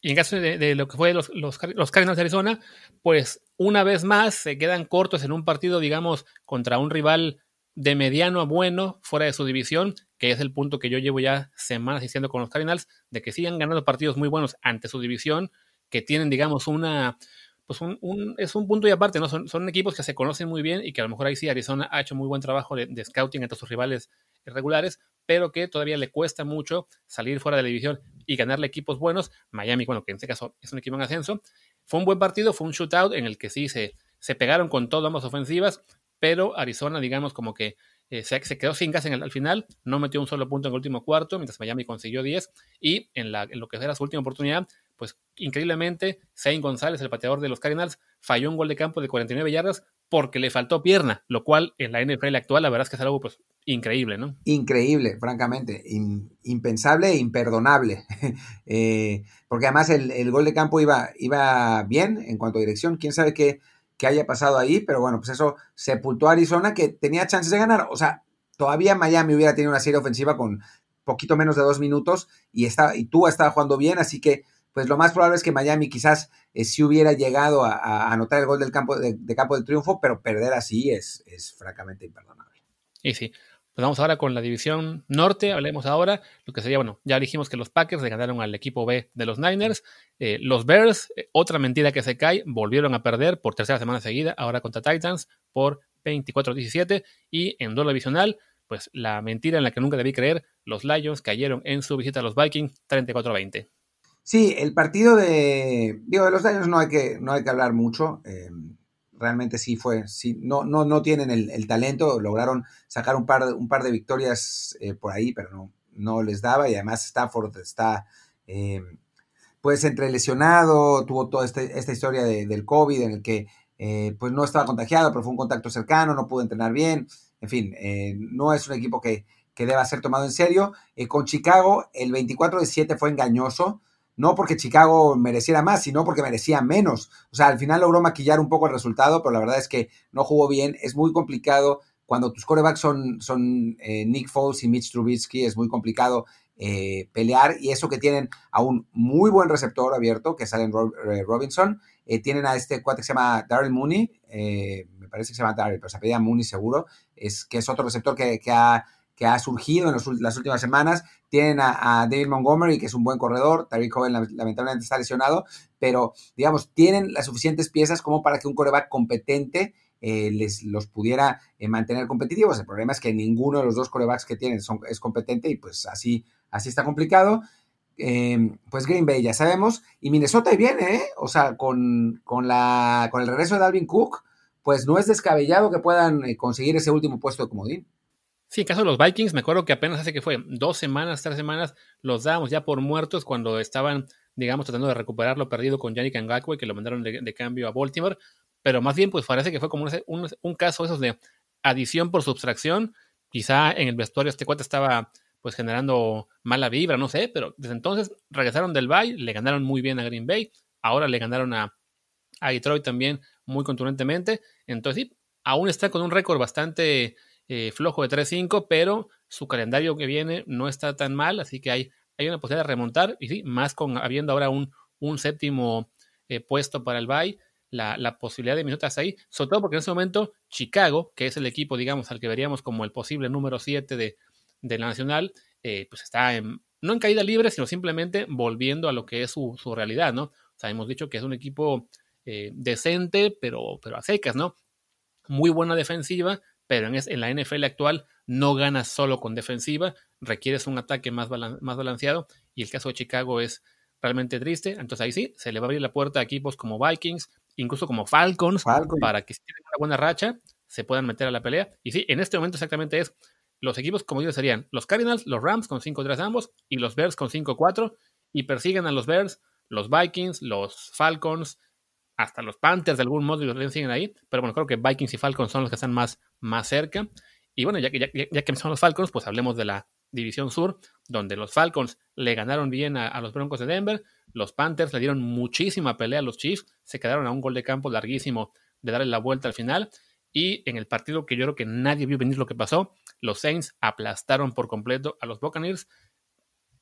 Y en caso de, lo que fue los, los, Cardinals de Arizona, pues una vez más se quedan cortos en un partido, digamos, contra un rival de mediano a bueno fuera de su división, que es el punto que yo llevo ya semanas diciendo con los Cardinals, de que sigan ganando partidos muy buenos ante su división, que tienen, digamos, una, pues un, es un punto y aparte, ¿no? Son, son, equipos que se conocen muy bien y que a lo mejor ahí sí Arizona ha hecho muy buen trabajo de, scouting entre sus rivales regulares, pero que todavía le cuesta mucho salir fuera de la división y ganarle equipos buenos. Miami, bueno, que en este caso es un equipo en ascenso. Fue un buen partido, fue un shootout en el que sí se, se pegaron con todas ambas ofensivas, pero Arizona, digamos, como que eh, se, quedó sin gas en el, al final, no metió un solo punto en el último cuarto, mientras Miami consiguió 10, y en, en lo que era su última oportunidad, pues increíblemente, Zane González, el pateador de los Cardinals, falló un gol de campo de 49 yardas porque le faltó pierna, lo cual en la NFL actual la verdad es que es algo pues increíble, ¿no? Increíble, francamente, impensable e imperdonable, eh, porque además el, gol de campo iba, iba bien en cuanto a dirección, quién sabe qué, qué haya pasado ahí, pero bueno, pues eso sepultó a Arizona que tenía chances de ganar, o sea, todavía Miami hubiera tenido una serie ofensiva con poquito menos de dos minutos y, está, y tú estaba jugando bien, así que pues lo más probable es que Miami quizás eh, sí hubiera llegado a, anotar el gol del campo de, campo del triunfo, pero perder así es, es francamente imperdonable. Y sí. Pues vamos ahora con la división norte, hablemos ahora, lo que sería, bueno, ya dijimos que los Packers le ganaron al equipo B de los Niners, eh, los Bears, eh, otra mentira que se cae, volvieron a perder por tercera semana seguida, ahora contra Titans por 24-17 y en duelo divisional, pues la mentira en la que nunca debí creer, los Lions cayeron en su visita a los Vikings 34-20. Sí, el partido de, digo, de los Lions no hay que, no hay que hablar mucho. Eh, realmente sí fue, sí, no, no, no tienen el, talento, lograron sacar un par, un par de victorias eh, por ahí, pero no, no les daba. Y además Stafford está eh, pues entre lesionado, tuvo toda este, esta historia del COVID en el que pues no estaba contagiado, pero fue un contacto cercano, no pudo entrenar bien. En fin, no es un equipo que, que deba ser tomado en serio. con Chicago, el 24 de 7 fue engañoso no porque Chicago mereciera más, sino porque merecía menos. O sea, al final logró maquillar un poco el resultado, pero la verdad es que no jugó bien. Es muy complicado cuando tus corebacks son, eh, Nick Foles y Mitch Trubisky, es muy complicado eh, pelear. Y eso que tienen a un muy buen receptor abierto, que sale en eh, Robinson. tienen a este cuate que se llama Daryl Mooney, me parece que se llama Daryl, pero se apellida Mooney seguro, es que es otro receptor que, que ha que ha surgido en las últimas semanas. Tienen a, David Montgomery, que es un buen corredor. Tariq Cohen lamentablemente está lesionado, pero digamos, tienen las suficientes piezas como para que un coreback competente eh, les los pudiera eh, mantener competitivos. El problema es que ninguno de los dos corebacks que tienen son, es competente y pues así, así está complicado. Em, pues Green Bay ya sabemos. Y Minnesota y viene, ¿eh? O sea, con, con, la, con el regreso de Dalvin Cook, pues no es descabellado que puedan conseguir ese último puesto de comodín. Sí, en caso de los Vikings, me acuerdo que apenas hace que fue dos semanas, tres semanas, los dábamos ya por muertos cuando estaban, digamos, tratando de recuperar lo perdido con Yannick Ngakwe, que lo mandaron de, cambio a Baltimore. Pero más bien, pues parece que fue como un, caso esos de adición por subtracción. Quizá en el vestuario este cuate estaba pues generando mala vibra, no sé, pero desde entonces regresaron del Bay, le ganaron muy bien a Green Bay, ahora le ganaron a, a Detroit también muy contundentemente. Entonces sí, aún está con un récord bastante eh, flojo de 3-5, pero su calendario que viene no está tan mal, así que hay, hay una posibilidad de remontar, y sí, más con habiendo ahora un, un séptimo eh, puesto para el Bay, la, la, posibilidad de minutos ahí, sobre todo porque en ese momento Chicago, que es el equipo, digamos, al que veríamos como el posible número 7 de, de, la Nacional, eh, pues está en, no en caída libre, sino simplemente volviendo a lo que es su, su realidad, ¿no? O sea, hemos dicho que es un equipo decente, pero, pero a secas, ¿no? Muy buena defensiva, pero en, la NFL actual no ganas solo con defensiva, requieres un ataque más, más balanceado y el caso de Chicago es realmente triste. Entonces ahí sí, se le va a abrir la puerta a equipos como Vikings, incluso como Falcons, para que si tienen una buena racha se puedan meter a la pelea. Y sí, en este momento exactamente es los equipos como yo serían los Cardinals, los Rams con 5-3 ambos y los Bears con 5-4 y persiguen a los Bears, los Vikings, los Falcons, hasta los Panthers de algún modo los siguen ahí, pero bueno, creo que Vikings y Falcons son los que están más, más cerca. Y bueno, ya que, ya, que son los Falcons, pues hablemos de la División Sur, donde los Falcons le ganaron bien a, los Broncos de Denver, los Panthers le dieron muchísima pelea a los Chiefs, se quedaron a un gol de campo larguísimo de darle la vuelta al final. Y en el partido que yo creo que nadie vio venir lo que pasó, los Saints aplastaron por completo a los Buccaneers.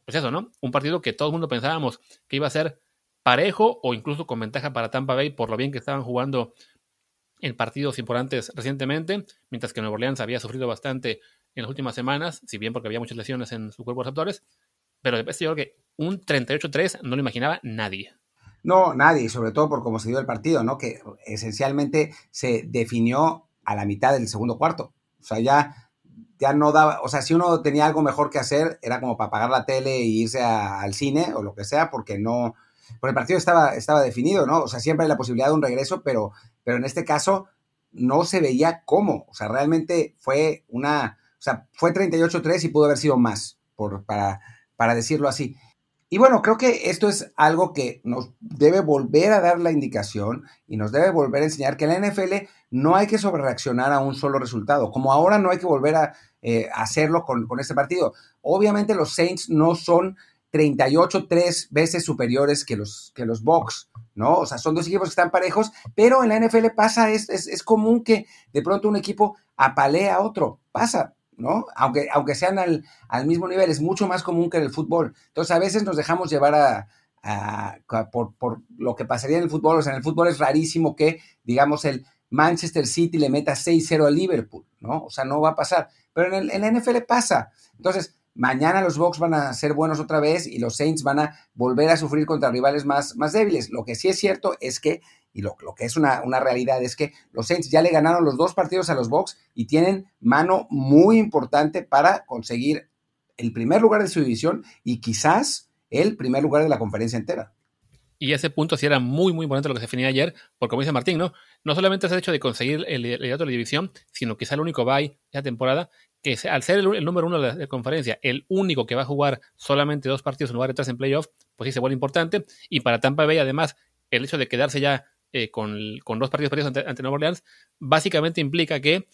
Pues eso, ¿no? Un partido que todo el mundo pensábamos que iba a ser parejo o incluso con ventaja para Tampa Bay por lo bien que estaban jugando en partidos importantes recientemente, mientras que Nueva Orleans había sufrido bastante en las últimas semanas, si bien porque había muchas lesiones en su cuerpo receptores, pero de yo creo que un 38-3 no lo imaginaba nadie. No, nadie, sobre todo por cómo se dio el partido, ¿no? Que esencialmente se definió a la mitad del segundo cuarto. O sea, ya, ya no daba, o sea, si uno tenía algo mejor que hacer, era como para pagar la tele e irse al cine o lo que sea, porque no, porque el partido estaba, estaba definido, ¿no? O sea, siempre hay la posibilidad de un regreso, pero, pero en este caso no se veía cómo. O sea, realmente fue una, o sea, fue 38-3 y pudo haber sido más, por, para, para decirlo así. Y bueno, creo que esto es algo que nos debe volver a dar la indicación y nos debe volver a enseñar que en la NFL no hay que sobrereaccionar a un solo resultado, como ahora no hay que volver a eh, hacerlo con, con, este partido. Obviamente los Saints no son 38 tres veces superiores que los, que los Bucks, ¿no? O sea, son dos equipos que están parejos, pero en la NFL pasa, es, es, es común que de pronto un equipo apalee a otro, pasa, ¿no? Aunque, aunque sean al, mismo nivel, es mucho más común que en el fútbol. Entonces, a veces nos dejamos llevar a, por, lo que pasaría en el fútbol. O sea, en el fútbol es rarísimo que, digamos, el Manchester City le meta 6-0 al Liverpool, ¿no? O sea, no va a pasar. Pero en, el, en la NFL pasa. Entonces, mañana los Bucks van a ser buenos otra vez y los Saints van a volver a sufrir contra rivales más, más débiles. Lo que sí es cierto es que y lo, que es una, realidad es que los Saints ya le ganaron los dos partidos a los Bucks y tienen mano muy importante para conseguir el primer lugar de su división y quizás el primer lugar de la conferencia entera. Y ese punto sí era muy, muy importante lo que se definía ayer, porque como dice Martín, ¿no? No solamente es el hecho de conseguir el liderato de la división, sino quizá el único bye esa temporada, que al ser el, número uno de la, de la, conferencia, el único que va a jugar solamente dos partidos en lugar de tres en playoff, pues sí se vuelve importante. Y para Tampa Bay, además, el hecho de quedarse ya eh, con, dos partidos perdidos ante, ante, Nueva Orleans, básicamente implica que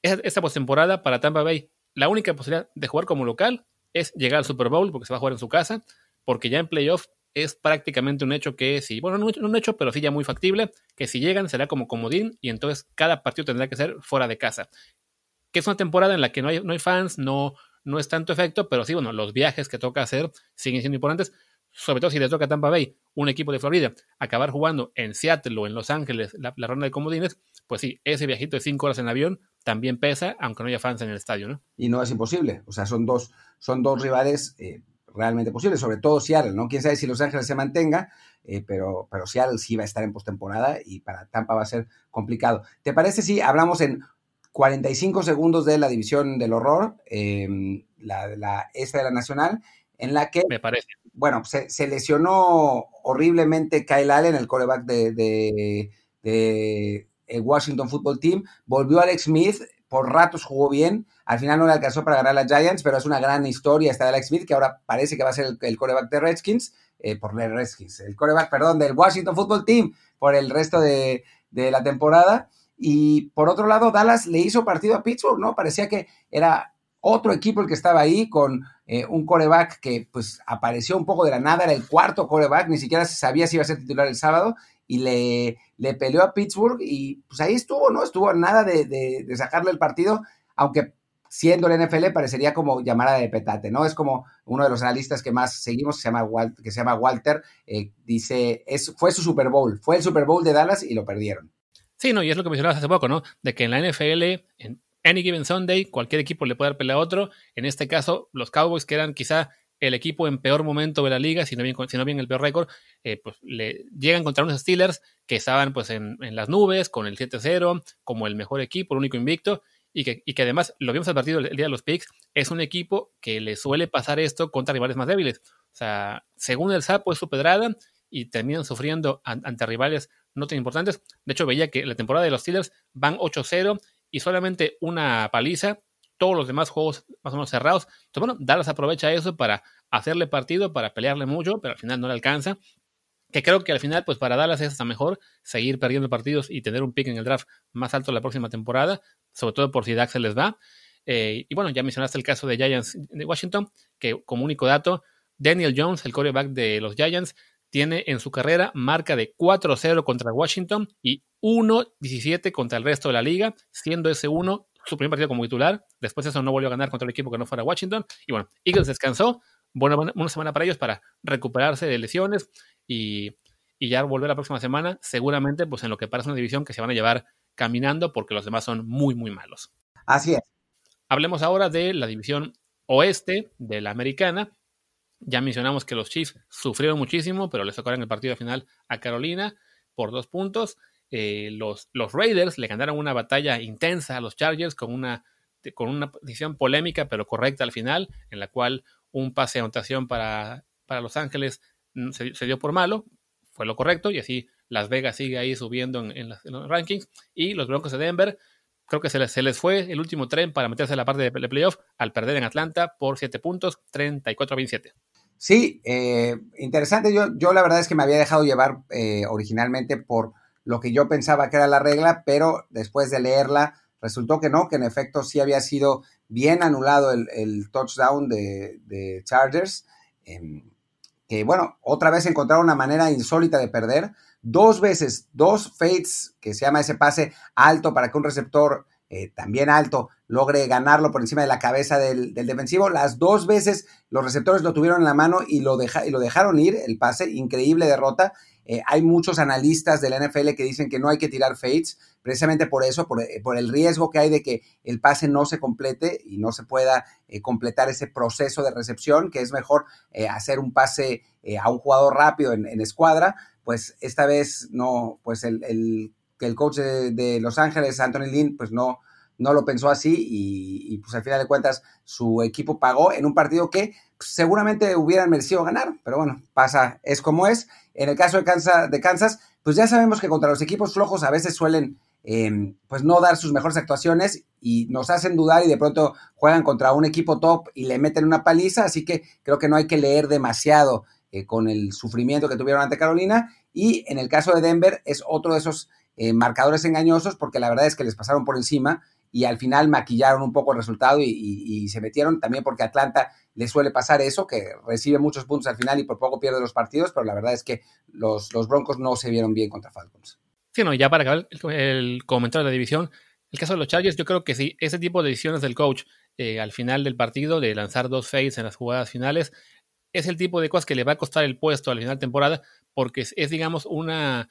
esta postemporada para Tampa Bay, la única posibilidad de jugar como local es llegar al Super Bowl, porque se va a jugar en su casa, porque ya en playoff es prácticamente un hecho que si, bueno, no un hecho, pero sí ya muy factible, que si llegan será como comodín y entonces cada partido tendrá que ser fuera de casa. Que es una temporada en la que no hay, no hay fans, no, no es tanto efecto, pero sí, bueno, los viajes que toca hacer siguen siendo importantes sobre todo si le toca a Tampa Bay, un equipo de Florida, acabar jugando en Seattle o en Los Ángeles la, ronda de comodines, pues sí, ese viajito de cinco horas en avión también pesa, aunque no haya fans en el estadio, ¿no? Y no es imposible, o sea, son dos, son dos rivales eh, realmente posibles, sobre todo Seattle, ¿no? Quién sabe si Los Ángeles se mantenga, eh, pero, pero Seattle sí va a estar en postemporada y para Tampa va a ser complicado. ¿Te parece si hablamos en 45 segundos de la división del horror, eh, la, la esta de la nacional, en la que, me parece. bueno, se, lesionó horriblemente Kyle Allen, el coreback de, el Washington Football Team, volvió Alex Smith, por ratos jugó bien, al final no le alcanzó para ganar a Giants, pero es una gran historia esta de Alex Smith, que ahora parece que va a ser el, coreback de Redskins, eh, por el Redskins, el coreback, perdón, del Washington Football Team, por el resto de, de la temporada. Y por otro lado, Dallas le hizo partido a Pittsburgh, ¿no? Parecía que era otro equipo el que estaba ahí con eh, un coreback que pues apareció un poco de la nada, era el cuarto coreback, ni siquiera se sabía si iba a ser titular el sábado y le, le peleó a Pittsburgh y pues ahí estuvo, ¿no? Estuvo nada de, de, sacarle el partido, aunque siendo el NFL parecería como llamada de petate, ¿no? Es como uno de los analistas que más seguimos, que se llama, que se llama Walter, eh, dice, es, fue su Super Bowl, fue el Super Bowl de Dallas y lo perdieron. Sí, no, y es lo que mencionabas hace poco, ¿no? De que en la NFL, en, Any Given Sunday, cualquier equipo le puede dar pelea a otro. En este caso, los Cowboys, que eran quizá el equipo en peor momento de la liga, si no bien, si no bien el peor récord, eh, pues le llegan contra unos Steelers que estaban pues en, las nubes, con el 7-0, como el mejor equipo, el único invicto, y que, y que además, lo vimos al partido el, día de los picks, es un equipo que le suele pasar esto contra rivales más débiles. O sea, según el sapo es su pedrada y terminan sufriendo ante rivales no tan importantes. De hecho, veía que la temporada de los Steelers van 8-0 y solamente una paliza, todos los demás juegos más o menos cerrados. Entonces, bueno, Dallas aprovecha eso para hacerle partido, para pelearle mucho, pero al final no le alcanza. que creo que al final, pues para Dallas es hasta mejor seguir perdiendo partidos y tener un pick en el draft más alto la próxima temporada, sobre todo por si Dax se les va. Eh, y bueno, ya mencionaste el caso de Giants de Washington, que como único dato, Daniel Jones, el quarterback de los Giants, tiene en su carrera marca de 4-0 contra Washington y 1-17 contra el resto de la liga, siendo ese 1 su primer partido como titular. Después de eso no volvió a ganar contra el equipo que no fuera Washington. Y bueno, Eagles descansó, buena, una semana para ellos para recuperarse de lesiones y, ya volver la próxima semana, seguramente pues en lo que parece una división que se van a llevar caminando porque los demás son muy, muy malos. Así es. Hablemos ahora de la división oeste de la americana. Ya mencionamos que los Chiefs sufrieron muchísimo, pero les tocaron el partido final a Carolina por dos puntos. Eh, los, los, Raiders le ganaron una batalla intensa a los Chargers con una, con una decisión polémica, pero correcta al final, en la cual un pase de anotación para, para Los Ángeles Mm, se, dio por malo, fue lo correcto, y así Las Vegas sigue ahí subiendo en, los rankings. Y los Broncos de Denver, creo que se les, se les, fue el último tren para meterse en la parte de, playoff al perder en Atlanta por 7 puntos, 34 a 27. Sí, eh, interesante. Yo, yo la verdad es que me había dejado llevar eh, originalmente por lo que yo pensaba que era la regla, pero después de leerla resultó que no, que en efecto sí había sido bien anulado el, touchdown de, Chargers. Em, que bueno, otra vez encontraron una manera insólita de perder. Dos veces, dos fates, que se llama ese pase alto para que un receptor eh, también alto logre ganarlo por encima de la cabeza del, defensivo. Las dos veces los receptores lo tuvieron en la mano y lo, y lo dejaron ir, el pase, increíble derrota. Eh, hay muchos analistas de la NFL que dicen que no hay que tirar fades, precisamente por eso, por, eh, el riesgo que hay de que el pase no se complete y no se pueda eh, completar ese proceso de recepción, que es mejor hacer un pase a un jugador rápido en, escuadra. Pues esta vez no, pues el, el, el coach de, Los Ángeles, Anthony Lynn, pues no, no lo pensó así y, pues al final de cuentas su equipo pagó en un partido que pues, seguramente hubieran merecido ganar, pero bueno, pasa, es como es. En el caso de Kansas, de Kansas pues ya sabemos que contra los equipos flojos a veces suelen em, pues no dar sus mejores actuaciones y nos hacen dudar y de pronto juegan contra un equipo top y le meten una paliza, así que creo que no hay que leer demasiado eh, con el sufrimiento que tuvieron ante Carolina y en el caso de Denver es otro de esos eh, marcadores engañosos porque la verdad es que les pasaron por encima y al final maquillaron un poco el resultado y, se metieron también porque Atlanta le suele pasar eso, que recibe muchos puntos al final y por poco pierde los partidos, pero la verdad es que los, Broncos no se vieron bien contra Falcons. Sí, no, ya para acabar el, comentario de la división, el caso de los Chargers, yo creo que sí, ese tipo de decisiones del coach eh, al final del partido, de lanzar dos fades en las jugadas finales, es el tipo de cosas que le va a costar el puesto al final de temporada, porque es, digamos, una,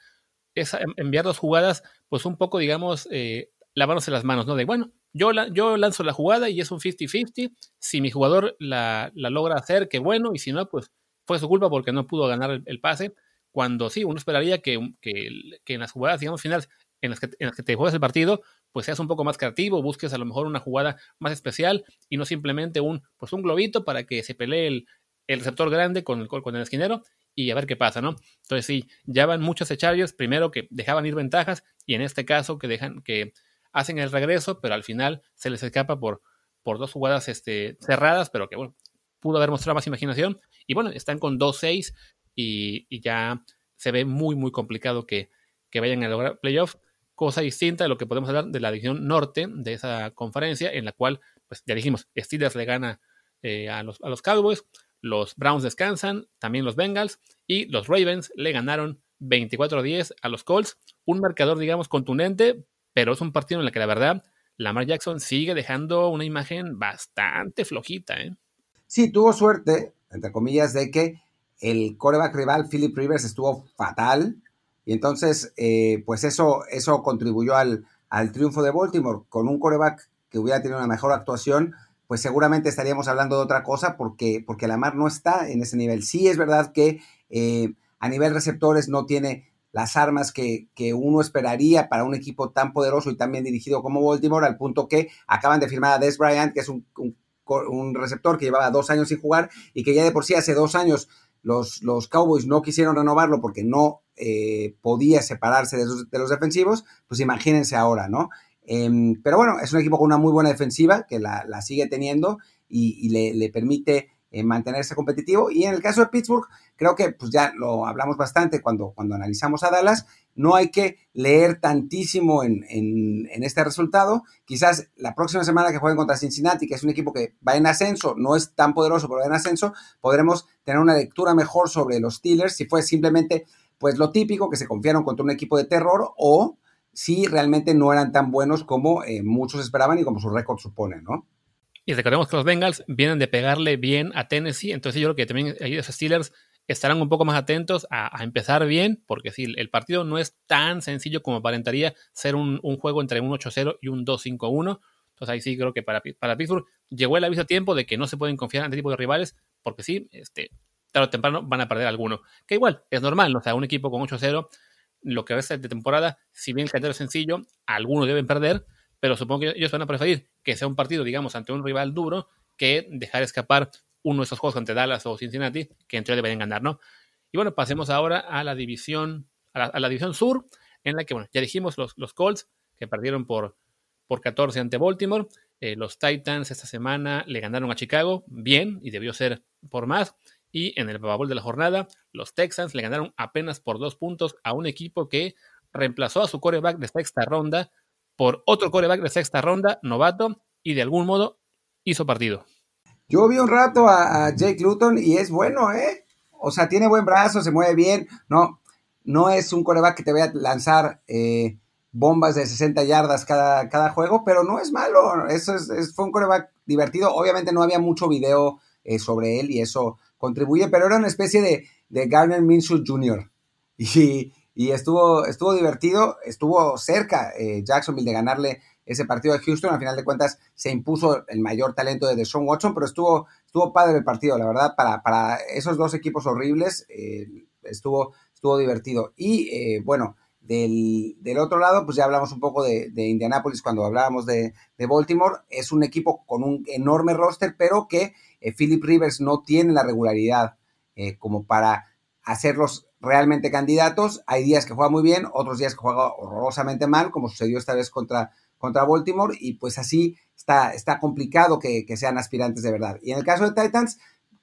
enviar dos jugadas, pues un poco, digamos, eh, lavándose las manos, ¿no? De, bueno, yo, la, yo lanzo la jugada y es un 50-50. Si mi jugador la, logra hacer, qué bueno, y si no, pues fue su culpa porque no pudo ganar el, pase. Cuando sí, uno esperaría que, que, en las jugadas, digamos, finales, en las, que, en las que te juegas el partido, pues seas un poco más creativo, busques a lo mejor una jugada más especial y no simplemente un, pues un globito para que se pelee el, el receptor grande con el, con el esquinero y a ver qué pasa, ¿no? Entonces sí, ya van muchos Chargers, primero que dejaban ir ventajas y en este caso que dejan que hacen el regreso, pero al final se les escapa por, por dos jugadas este, cerradas, pero que bueno, pudo haber mostrado más imaginación. Y bueno, están con 2-6 y, y, ya se ve muy, muy complicado que, que vayan a lograr playoff. Cosa distinta de lo que podemos hablar de la división norte de esa conferencia, en la cual, pues ya dijimos, Steelers le gana eh, a, los, a los Cowboys, los Browns descansan, también los Bengals, y los Ravens le ganaron 24-10 a los Colts. Un marcador, digamos, contundente, pero es un partido en el que la verdad Lamar Jackson sigue dejando una imagen bastante flojita. ¿eh? Sí, tuvo suerte, entre comillas, de que el coreback rival Philip Rivers estuvo fatal y entonces eh, pues eso, eso contribuyó al, al, triunfo de Baltimore. Con un coreback que hubiera tenido una mejor actuación, pues seguramente estaríamos hablando de otra cosa porque, porque Lamar no está en ese nivel. Sí es verdad que eh, a nivel receptores no tiene las armas que, uno esperaría para un equipo tan poderoso y tan bien dirigido como Baltimore, al punto que acaban de firmar a Des Bryant, que es un, receptor que llevaba dos años sin jugar y que ya de por sí hace dos años los, los Cowboys no quisieron renovarlo porque no eh, podía separarse de los, defensivos, pues imagínense ahora, ¿no? Em, pero bueno, es un equipo con una muy buena defensiva que la, sigue teniendo y, le, permite mantenerse competitivo. Y en el caso de Pittsburgh, creo que pues ya lo hablamos bastante cuando, cuando analizamos a Dallas, no hay que leer tantísimo en, este resultado. Quizás la próxima semana que jueguen contra Cincinnati, que es un equipo que va en ascenso, no es tan poderoso, pero va en ascenso, podremos tener una lectura mejor sobre los Steelers, si fue simplemente pues lo típico, que se confiaron contra un equipo de terror, o si realmente no eran tan buenos como eh, muchos esperaban y como su récord supone, ¿no? Y recordemos que los Bengals vienen de pegarle bien a Tennessee, entonces yo creo que también ahí los Steelers estarán un poco más atentos a, empezar bien, porque sí, el partido no es tan sencillo como aparentaría ser un, juego entre un 8-0 y un 2-5-1. Entonces ahí sí creo que para, para Pittsburgh llegó el aviso a tiempo de que no se pueden confiar en este tipo de rivales, porque sí, este, tarde o temprano van a perder alguno. Que igual, es normal, o sea, un equipo con 8-0, lo que ser de temporada, si bien el calendario es sencillo, algunos deben perder, pero supongo que ellos van a preferir que sea un partido, digamos, ante un rival duro, que dejar escapar uno de esos juegos ante Dallas o Cincinnati, que en teoría deberían ganar, ¿no? Y bueno, pasemos ahora a la división, a la, división sur, en la que, bueno, ya dijimos los, los Colts, que perdieron por, por 14 ante Baltimore. Eh, los Titans esta semana le ganaron a Chicago, bien, y debió ser por más. Y en el Bowl de la jornada, los Texans le ganaron apenas por dos puntos a un equipo que reemplazó a su coreback de sexta ronda por otro coreback de sexta ronda, novato, y de algún modo hizo partido. Yo vi un rato a, Jake Luton y es bueno, ¿eh? O sea, tiene buen brazo, se mueve bien. No, no es un coreback que te vaya a lanzar eh, bombas de 60 yardas cada, cada, juego, pero no es malo. Eso es, fue un coreback divertido. Obviamente no había mucho video eh, sobre él y eso contribuye, pero era una especie de, de Garner Minshew Jr. Y, y estuvo, estuvo divertido, estuvo cerca eh, Jacksonville de ganarle ese partido de Houston. Al final de cuentas se impuso el mayor talento de Deshaun Watson, pero estuvo, estuvo padre el partido, la verdad, para, para esos dos equipos horribles eh, estuvo, estuvo divertido. Y eh, bueno, del, otro lado, pues ya hablamos un poco de, de Indianapolis cuando hablábamos de, Baltimore. Es un equipo con un enorme roster, pero que eh, Philip Rivers no tiene la regularidad como para hacerlos realmente candidatos. Hay días que juega muy bien, otros días que juega horrorosamente mal, como sucedió esta vez contra contra Baltimore y pues así está, está complicado que, sean aspirantes de verdad. Y en el caso de Titans,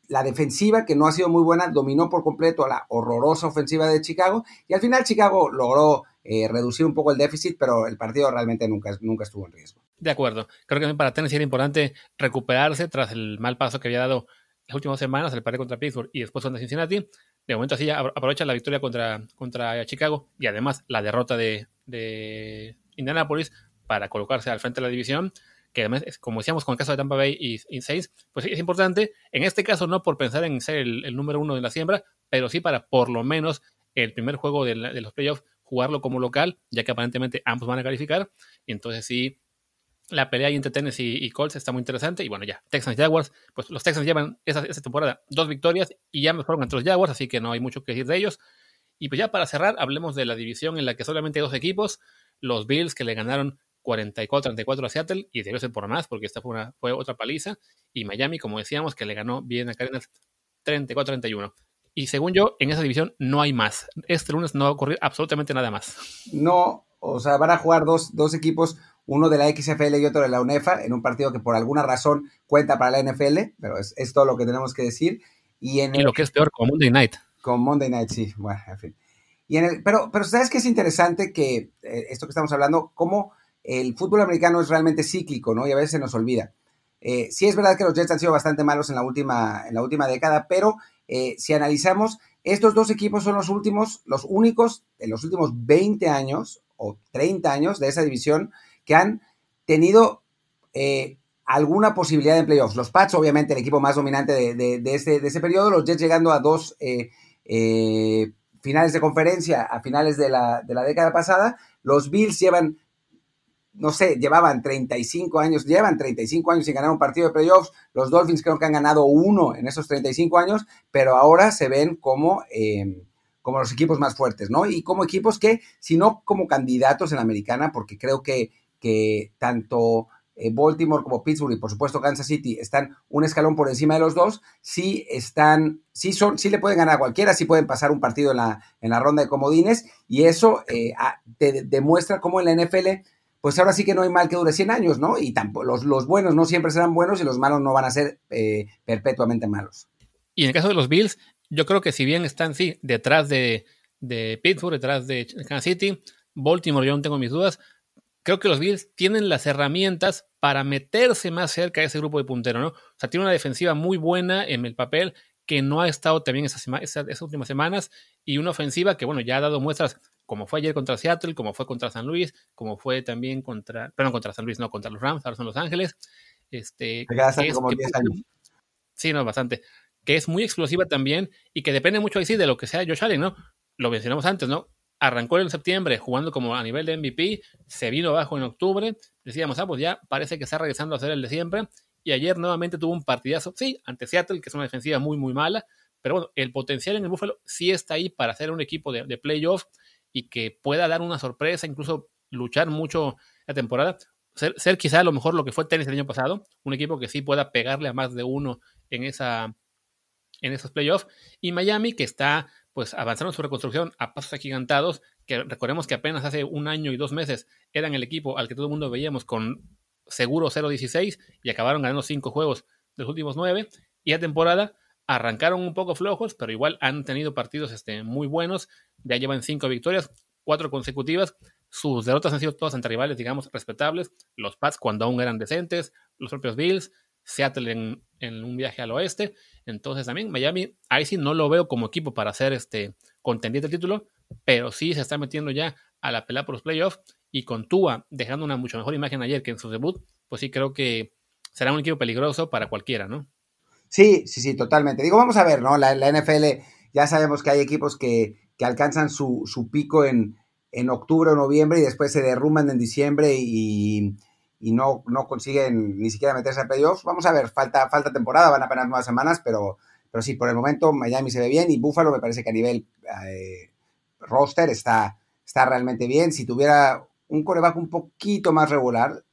la defensiva, que no ha sido muy buena, dominó por completo a la horrorosa ofensiva de Chicago y al final Chicago logró eh, reducir un poco el déficit, pero el partido realmente nunca, nunca estuvo en riesgo. De acuerdo. Creo que para Tennessee era importante recuperarse tras el mal paso que había dado las últimas semanas, el partido contra Pittsburgh y después contra Cincinnati. De momento así ya aprovecha la victoria contra, contra Chicago y además la derrota de, de Indianapolis para colocarse al frente de la división, que además, como decíamos con el caso de Tampa Bay y, y pues es importante, en este caso no por pensar en ser el, número uno de la siembra, pero sí para por lo menos el primer juego de, los playoffs jugarlo como local, ya que aparentemente ambos van a calificar, y entonces sí, la pelea entre Tennessee y, Colts está muy interesante. Y bueno, ya, Texans Jaguars, pues los Texans llevan esa, temporada dos victorias y ya mejoraron entre los Jaguars, así que no hay mucho que decir de ellos. Y pues ya para cerrar, hablemos de la división en la que solamente hay dos equipos, los Bills que le ganaron 44-34 a Seattle y debió ser por más porque esta fue, fue otra paliza. Y Miami, como decíamos, que le ganó bien a Cardinals 34-31. Y según yo, en esa división no hay más. Este lunes no va a ocurrir absolutamente nada más. No, o sea, van a jugar dos, dos equipos, uno de la XFL y otro de la UNEFA, en un partido que por alguna razón cuenta para la NFL, pero es, es todo lo que tenemos que decir. Y, en lo que es peor, con Monday Night. Con Monday Night, sí, bueno, en fin. Y en el, pero, pero sabes que es interesante que eh, esto que estamos hablando, cómo el fútbol americano es realmente cíclico, ¿no? Y a veces se nos olvida. Eh, sí es verdad que los Jets han sido bastante malos en la última, en la última década, pero eh, si analizamos, estos dos equipos son los últimos, los únicos en los últimos 20 años o 30 años de esa división que han tenido eh, alguna posibilidad de playoffs. Los Pats, obviamente, el equipo más dominante de, ese, de, ese, periodo, los Jets llegando a dos finales de conferencia a finales de la, de la década pasada. Los Bills llevan no sé, llevaban 35 años, llevan 35 años sin ganar un partido de playoffs. Los Dolphins creo que han ganado uno en esos 35 años, pero ahora se ven como, em, como los equipos más fuertes, ¿no? Y como equipos que, si no como candidatos en la americana, porque creo que, que tanto eh, Baltimore como Pittsburgh y por supuesto Kansas City están un escalón por encima de los dos, sí están, sí son, sí le pueden ganar a cualquiera, sí pueden pasar un partido en la, en la ronda de comodines y eso eh, te demuestra cómo en la NFL pues ahora sí que no hay mal que dure 100 años, ¿no? Y tampoco, los, los buenos no siempre serán buenos y los malos no van a ser eh, perpetuamente malos. Y en el caso de los Bills, yo creo que si bien están, sí, detrás de, de Pittsburgh, detrás de Kansas City, Baltimore, yo no tengo mis dudas, creo que los Bills tienen las herramientas para meterse más cerca de ese grupo de puntero, ¿no? O sea, tiene una defensiva muy buena en el papel que no ha estado también esas, esas, últimas semanas y una ofensiva que, bueno, ya ha dado muestras como fue ayer contra Seattle, como fue contra San Luis, como fue también contra, perdón, contra San Luis, no, contra los Rams, ahora son Los Ángeles. Este, que como 10 años. Sí, no, bastante. Que es muy explosiva también y que depende mucho ahí sí de lo que sea Josh Allen, ¿no? Lo mencionamos antes, ¿no? Arrancó en septiembre jugando como a nivel de MVP, se vino abajo en octubre, decíamos, ah, pues ya parece que está regresando a ser el de siempre, y ayer nuevamente tuvo un partidazo, sí, ante Seattle, que es una defensiva muy, muy mala, pero bueno, el potencial en el Buffalo sí está ahí para ser un equipo de, de playoff y que pueda dar una sorpresa, incluso luchar mucho la temporada, ser, quizá a lo mejor lo que fue tenis el año pasado, un equipo que sí pueda pegarle a más de uno en esa en esos playoffs y Miami que está pues avanzaron su reconstrucción a pasos agigantados, que recordemos que apenas hace un año y dos meses eran el equipo al que todo el mundo veíamos con seguro 0-16 y acabaron ganando cinco juegos de los últimos nueve. Y a temporada arrancaron un poco flojos, pero igual han tenido partidos este, muy buenos. Ya llevan cinco victorias, cuatro consecutivas. Sus derrotas han sido todas ante rivales, digamos, respetables. Los Pats cuando aún eran decentes, los propios Bills, Seattle en, un viaje al oeste. Entonces también Miami, ahí sí no lo veo como equipo para hacer este contendiente del título, pero sí se está metiendo ya a la pelea por los playoffs y con Tua dejando una mucho mejor imagen ayer que en su debut, pues sí creo que será un equipo peligroso para cualquiera, ¿no? Sí, sí, sí, totalmente. Digo, vamos a ver, ¿no? La, la NFL ya sabemos que hay equipos que, que alcanzan su, su pico en, en, octubre o noviembre y después se derrumban en diciembre y, y no, no consiguen ni siquiera meterse a playoffs. Vamos a ver, falta, falta temporada, van a apenas nuevas semanas, pero, pero sí, por el momento Miami se ve bien y Buffalo me parece que a nivel eh, roster está, está realmente bien. Si tuviera un coreback un poquito más regular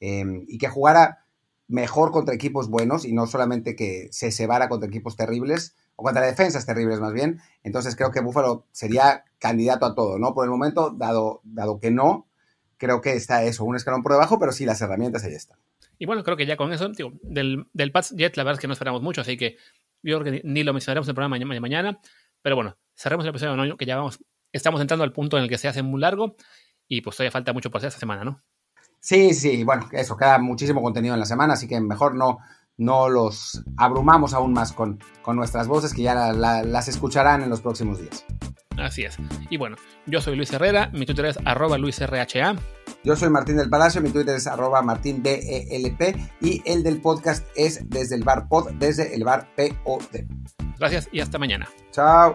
eh, y que jugara mejor contra equipos buenos y no solamente que se cebara contra equipos terribles o contra defensas terribles más bien, entonces creo que Buffalo sería candidato a todo, ¿no? Por el momento, dado, dado que no, creo que está eso, un escalón por debajo, pero sí las herramientas ahí están. Y bueno, creo que ya con eso, digo, del, del Pats Jet, la verdad es que no esperamos mucho, así que yo creo que ni lo mencionaremos en el programa de mañana, pero bueno, cerremos el episodio de que ya vamos, estamos entrando al punto en el que se hace muy largo y pues todavía falta mucho por hacer esta semana, ¿no? Sí, sí, bueno, eso, queda muchísimo contenido en la semana, así que mejor no, no los abrumamos aún más con, con nuestras voces, que ya las escucharán en los próximos días. Así es. Y bueno, yo soy Luis Herrera, mi Twitter es arroba luisrha. Yo soy Martín del Palacio, mi Twitter es arroba martindelp y el del podcast es desde el bar pod, desde el bar POD. Gracias y hasta mañana. Chao.